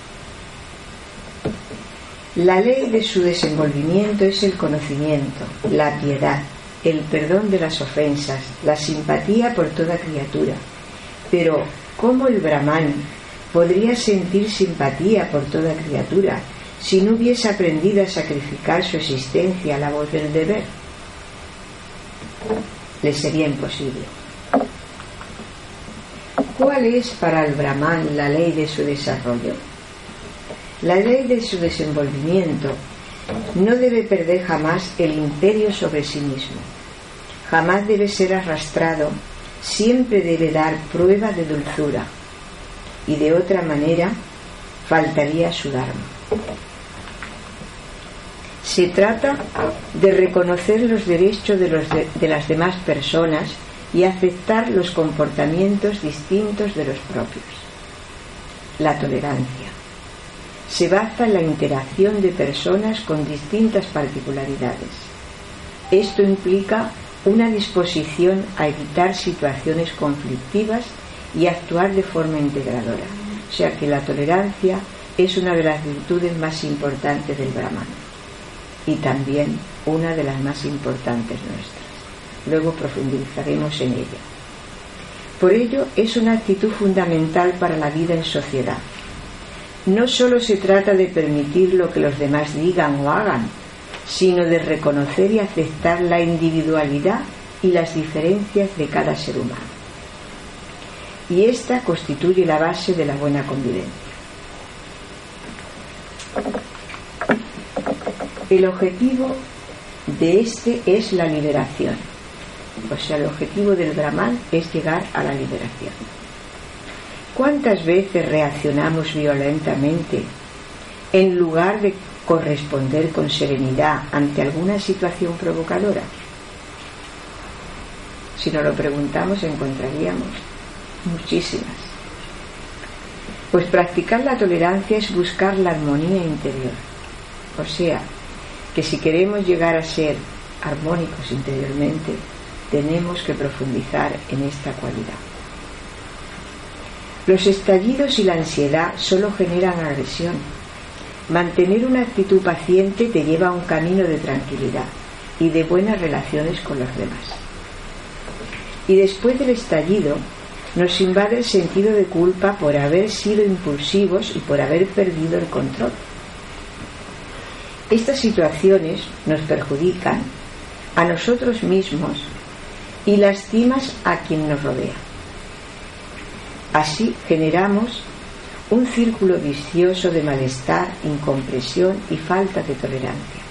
La ley de su desenvolvimiento es el conocimiento, la piedad, el perdón de las ofensas, la simpatía por toda criatura. Pero, ¿cómo el brahman podría sentir simpatía por toda criatura si no hubiese aprendido a sacrificar su existencia a la voz del deber? Le sería imposible. ¿Cuál es para el brahman la ley de su desarrollo? La ley de su desenvolvimiento no debe perder jamás el imperio sobre sí mismo. Jamás debe ser arrastrado, siempre debe dar prueba de dulzura. Y de otra manera faltaría su dharma. Se trata de reconocer los derechos de, de, las demás personas y aceptar los comportamientos distintos de los propios. La tolerancia se basa en la interacción de personas con distintas particularidades. Esto implica una disposición a evitar situaciones conflictivas y actuar de forma integradora. O sea que la tolerancia es una de las virtudes más importantes del Brahman y también una de las más importantes nuestras. Luego profundizaremos en ella. Por ello es una actitud fundamental para la vida en sociedad. No solo se trata de permitir lo que los demás digan o hagan, sino de reconocer y aceptar la individualidad y las diferencias de cada ser humano. Y esta constituye la base de la buena convivencia. El objetivo de este es la liberación. O sea, el objetivo del Brahman es llegar a la liberación. ¿Cuántas veces reaccionamos violentamente en lugar de corresponder con serenidad ante alguna situación provocadora? Si nos lo preguntamos encontraríamos muchísimas. Pues practicar la tolerancia es buscar la armonía interior. O sea, que si queremos llegar a ser armónicos interiormente, tenemos que profundizar en esta cualidad. Los estallidos y la ansiedad solo generan agresión. Mantener una actitud paciente te lleva a un camino de tranquilidad y de buenas relaciones con los demás. Y después del estallido, nos invade el sentido de culpa por haber sido impulsivos y por haber perdido el control. Estas situaciones nos perjudican a nosotros mismos y lastimas a quien nos rodea. Así generamos un círculo vicioso de malestar, incompresión y falta de tolerancia.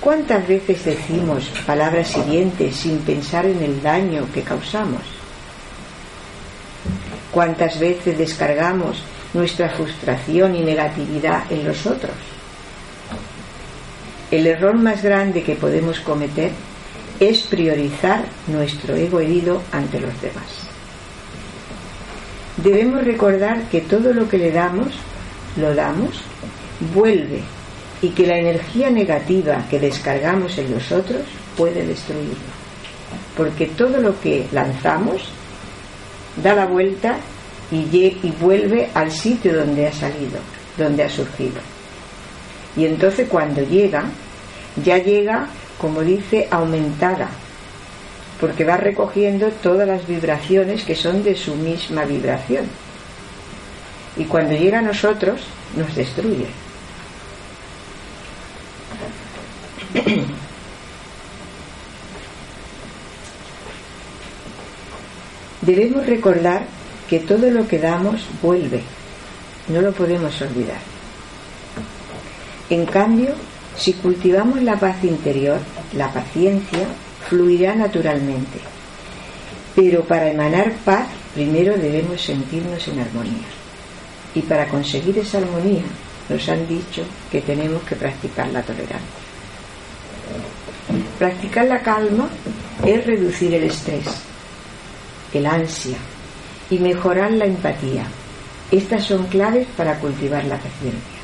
¿Cuántas veces decimos palabras hirientes sin pensar en el daño que causamos? ¿Cuántas veces descargamos nuestra frustración y negatividad en los otros? El error más grande que podemos cometer es priorizar nuestro ego herido ante los demás. Debemos recordar que todo lo que le damos, lo damos, vuelve y que la energía negativa que descargamos en los otros puede destruirlo. Porque todo lo que lanzamos da la vuelta y, vuelve al sitio donde ha salido, donde ha surgido. Y entonces cuando llega, ya llega, como dice, aumentada, porque va recogiendo todas las vibraciones que son de su misma vibración. Y cuando llega a nosotros, nos destruye. Debemos recordar que todo lo que damos vuelve, no lo podemos olvidar. En cambio, si cultivamos la paz interior, la paciencia fluirá naturalmente. Pero para emanar paz, primero debemos sentirnos en armonía. Y para conseguir esa armonía, nos han dicho que tenemos que practicar la tolerancia. Practicar la calma es reducir el estrés, el ansia y mejorar la empatía. Estas son claves para cultivar la paciencia.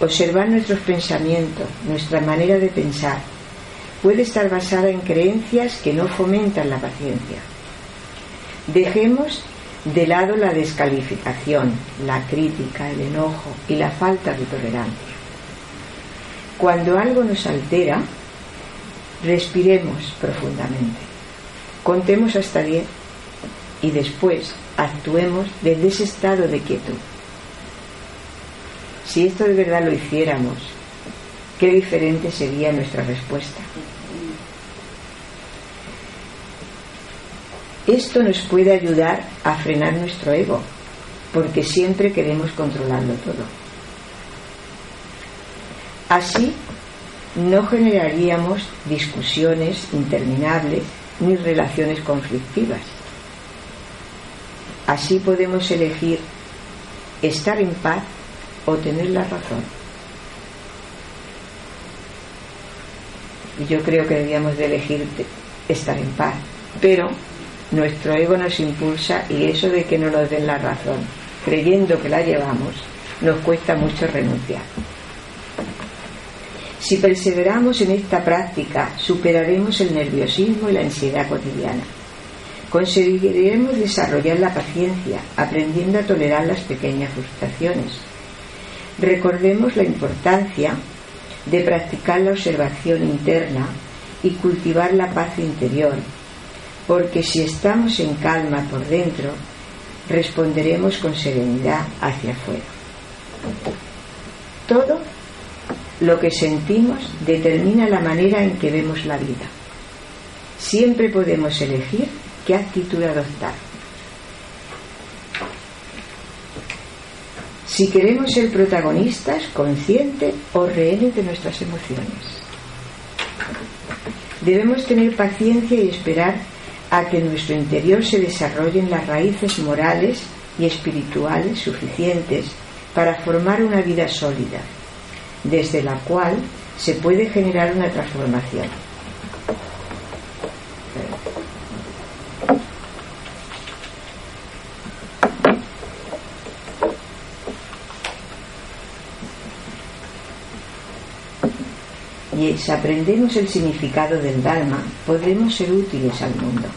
Observar nuestros pensamientos, nuestra manera de pensar, puede estar basada en creencias que no fomentan la paciencia. Dejemos de lado la descalificación, la crítica, el enojo y la falta de tolerancia. Cuando algo nos altera, respiremos profundamente, contemos hasta diez y después actuemos desde ese estado de quietud. Si esto de verdad lo hiciéramos, qué diferente sería nuestra respuesta. Esto nos puede ayudar a frenar nuestro ego porque siempre queremos controlarlo todo. Así no generaríamos discusiones interminables ni relaciones conflictivas. Así podemos elegir estar en paz o tener la razón. Yo creo que deberíamos de elegir estar en paz, pero nuestro ego nos impulsa y eso de que no nos den la razón, creyendo que la llevamos, nos cuesta mucho renunciar. Si perseveramos en esta práctica, superaremos el nerviosismo y la ansiedad cotidiana. Conseguiremos desarrollar la paciencia, aprendiendo a tolerar las pequeñas frustraciones. Recordemos la importancia de practicar la observación interna y cultivar la paz interior, porque si estamos en calma por dentro, responderemos con serenidad hacia afuera. Todo lo que sentimos determina la manera en que vemos la vida. Siempre podemos elegir qué actitud adoptar. Si queremos ser protagonistas, conscientes o rehenes de nuestras emociones. Debemos tener paciencia y esperar a que en nuestro interior se desarrollen las raíces morales y espirituales suficientes para formar una vida sólida, desde la cual se puede generar una transformación. Y si aprendemos el significado del Dharma, podremos ser útiles al mundo.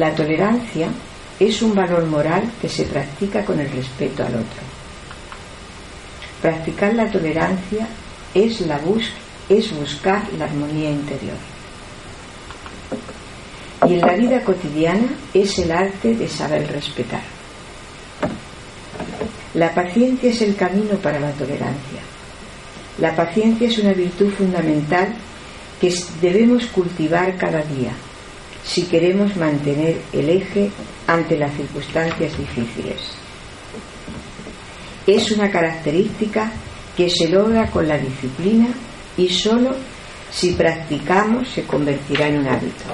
La tolerancia es un valor moral que se practica con el respeto al otro. Practicar la tolerancia es, la es buscar la armonía interior. Y en la vida cotidiana es el arte de saber respetar. La paciencia es el camino para la tolerancia. La paciencia es una virtud fundamental que debemos cultivar cada día si queremos mantener el eje ante las circunstancias difíciles. Es una característica que se logra con la disciplina y solo si practicamos se convertirá en un hábito.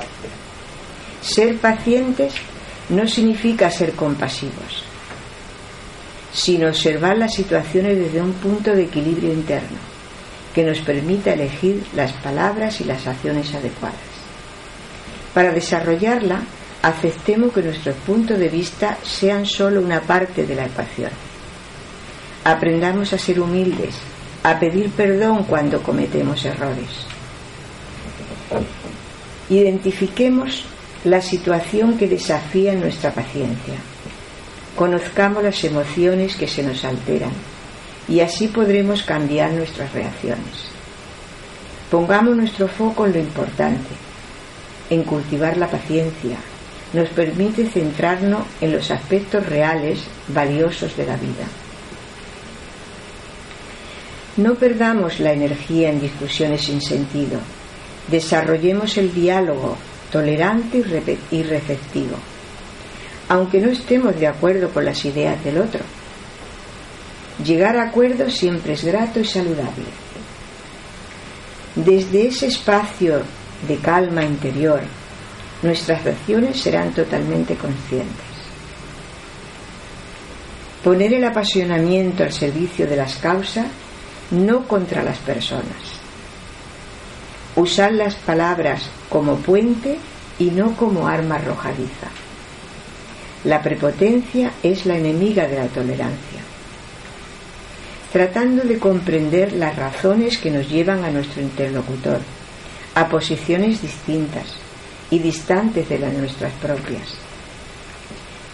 Ser pacientes no significa ser compasivos, sino observar las situaciones desde un punto de equilibrio interno que nos permita elegir las palabras y las acciones adecuadas. Para desarrollarla, aceptemos que nuestros puntos de vista sean solo una parte de la ecuación. Aprendamos a ser humildes, a pedir perdón cuando cometemos errores. Identifiquemos la situación que desafía nuestra paciencia. Conozcamos las emociones que se nos alteran y así podremos cambiar nuestras reacciones. Pongamos nuestro foco en lo importante en cultivar la paciencia, nos permite centrarnos en los aspectos reales valiosos de la vida. No perdamos la energía en discusiones sin sentido. Desarrollemos el diálogo tolerante y receptivo, aunque no estemos de acuerdo con las ideas del otro. Llegar a acuerdos siempre es grato y saludable. Desde ese espacio de calma interior, nuestras acciones serán totalmente conscientes. Poner el apasionamiento al servicio de las causas, no contra las personas. Usar las palabras como puente y no como arma arrojadiza. La prepotencia es la enemiga de la tolerancia. Tratando de comprender las razones que nos llevan a nuestro interlocutor a posiciones distintas y distantes de las nuestras propias.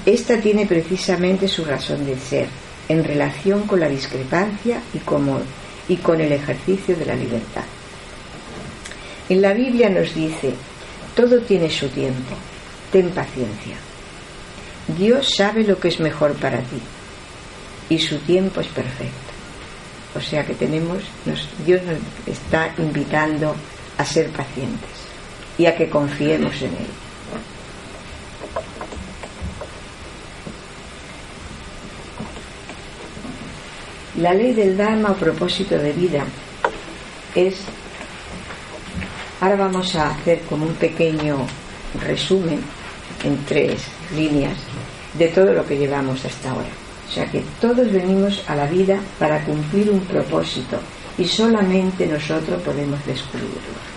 Esta tiene precisamente su razón de ser en relación con la discrepancia y, y con el ejercicio de la libertad. En la Biblia nos dice, todo tiene su tiempo, ten paciencia. Dios sabe lo que es mejor para ti y su tiempo es perfecto. O sea que tenemos, Dios nos está invitando a ser pacientes y a que confiemos en Él. La ley del Dharma o propósito de vida es, ahora vamos a hacer como un pequeño resumen en tres líneas de todo lo que llevamos hasta ahora. O sea que todos venimos a la vida para cumplir un propósito y solamente nosotros podemos descubrirlo.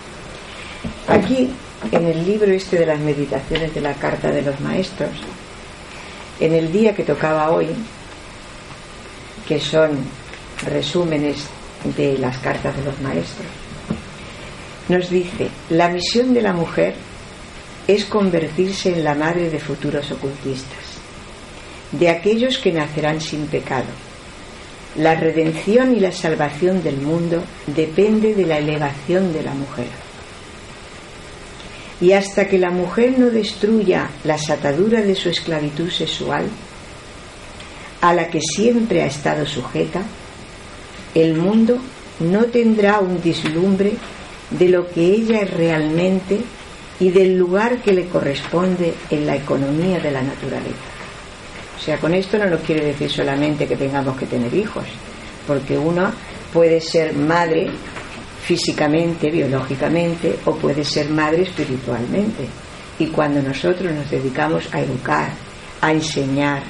Aquí, en el libro este de las meditaciones de la Carta de los Maestros, en el día que tocaba hoy, que son resúmenes de las cartas de los maestros, nos dice, la misión de la mujer es convertirse en la madre de futuros ocultistas, de aquellos que nacerán sin pecado. La redención y la salvación del mundo depende de la elevación de la mujer. Y hasta que la mujer no destruya las ataduras de su esclavitud sexual, a la que siempre ha estado sujeta, el mundo no tendrá un dislumbre de lo que ella es realmente y del lugar que le corresponde en la economía de la naturaleza. O sea, con esto no nos quiere decir solamente que tengamos que tener hijos, porque uno puede ser madre físicamente, biológicamente, o puede ser madre espiritualmente. Y cuando nosotros nos dedicamos a educar, a enseñar,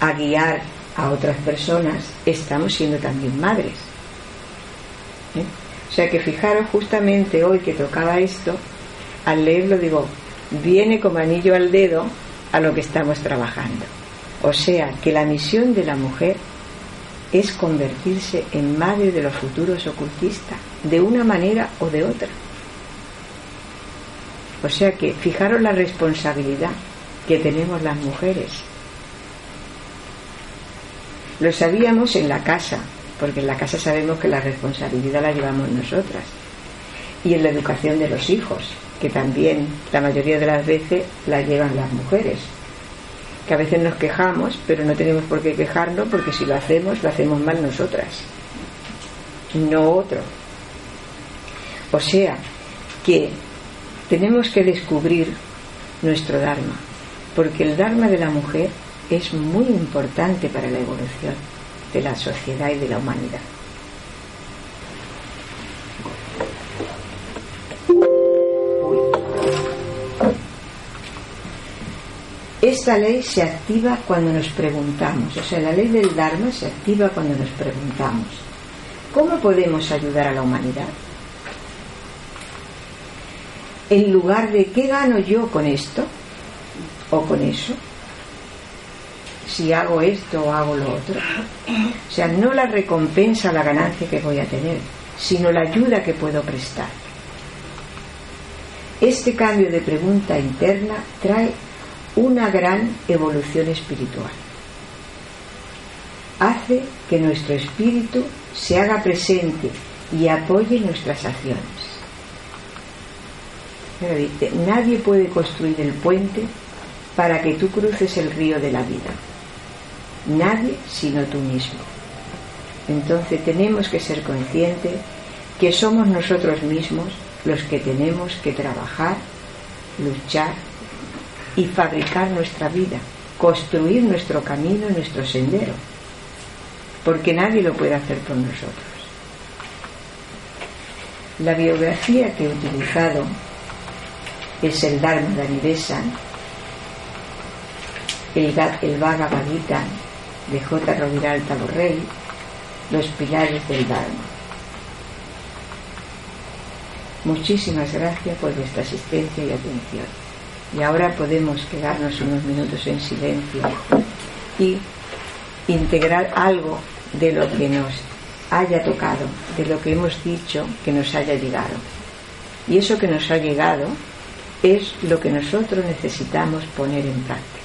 a guiar a otras personas, estamos siendo también madres. ¿Eh? O sea que fijaros justamente hoy que tocaba esto, al leerlo digo, viene como anillo al dedo a lo que estamos trabajando. O sea que la misión de la mujer es convertirse en madre de los futuros ocultistas, de una manera o de otra. O sea que fijaros la responsabilidad que tenemos las mujeres lo sabíamos en la casa, porque en la casa sabemos que la responsabilidad la llevamos nosotras. Y en la educación de los hijos, que también la mayoría de las veces la llevan las mujeres. Que a veces nos quejamos, pero no tenemos por qué quejarnos porque si lo hacemos, lo hacemos mal nosotras, no otro. O sea, que tenemos que descubrir nuestro Dharma, porque el Dharma de la mujer es muy importante para la evolución de la sociedad y de la humanidad. Esta ley se activa cuando nos preguntamos, o sea, la ley del Dharma se activa cuando nos preguntamos, ¿cómo podemos ayudar a la humanidad? En lugar de ¿qué gano yo con esto? o con eso, si hago esto o hago lo otro. O sea, no la recompensa, la ganancia que voy a tener, sino la ayuda que puedo prestar. Este cambio de pregunta interna trae una gran evolución espiritual. Hace que nuestro espíritu se haga presente y apoye nuestras acciones. Nadie puede construir el puente para que tú cruces el río de la vida nadie sino tú mismo. Entonces tenemos que ser conscientes que somos nosotros mismos los que tenemos que trabajar, luchar y fabricar nuestra vida, construir nuestro camino, nuestro sendero, porque nadie lo puede hacer por nosotros. La biografía que he utilizado es el Dharma de Anidesan, el, el Bhagavad Gita de J. Rovira Borrell, Los pilares del Dharma. Muchísimas gracias por vuestra asistencia y atención. Y ahora podemos quedarnos unos minutos en silencio y integrar algo de lo que nos haya tocado, de lo que hemos dicho que nos haya llegado. Y eso que nos ha llegado es lo que nosotros necesitamos poner en práctica.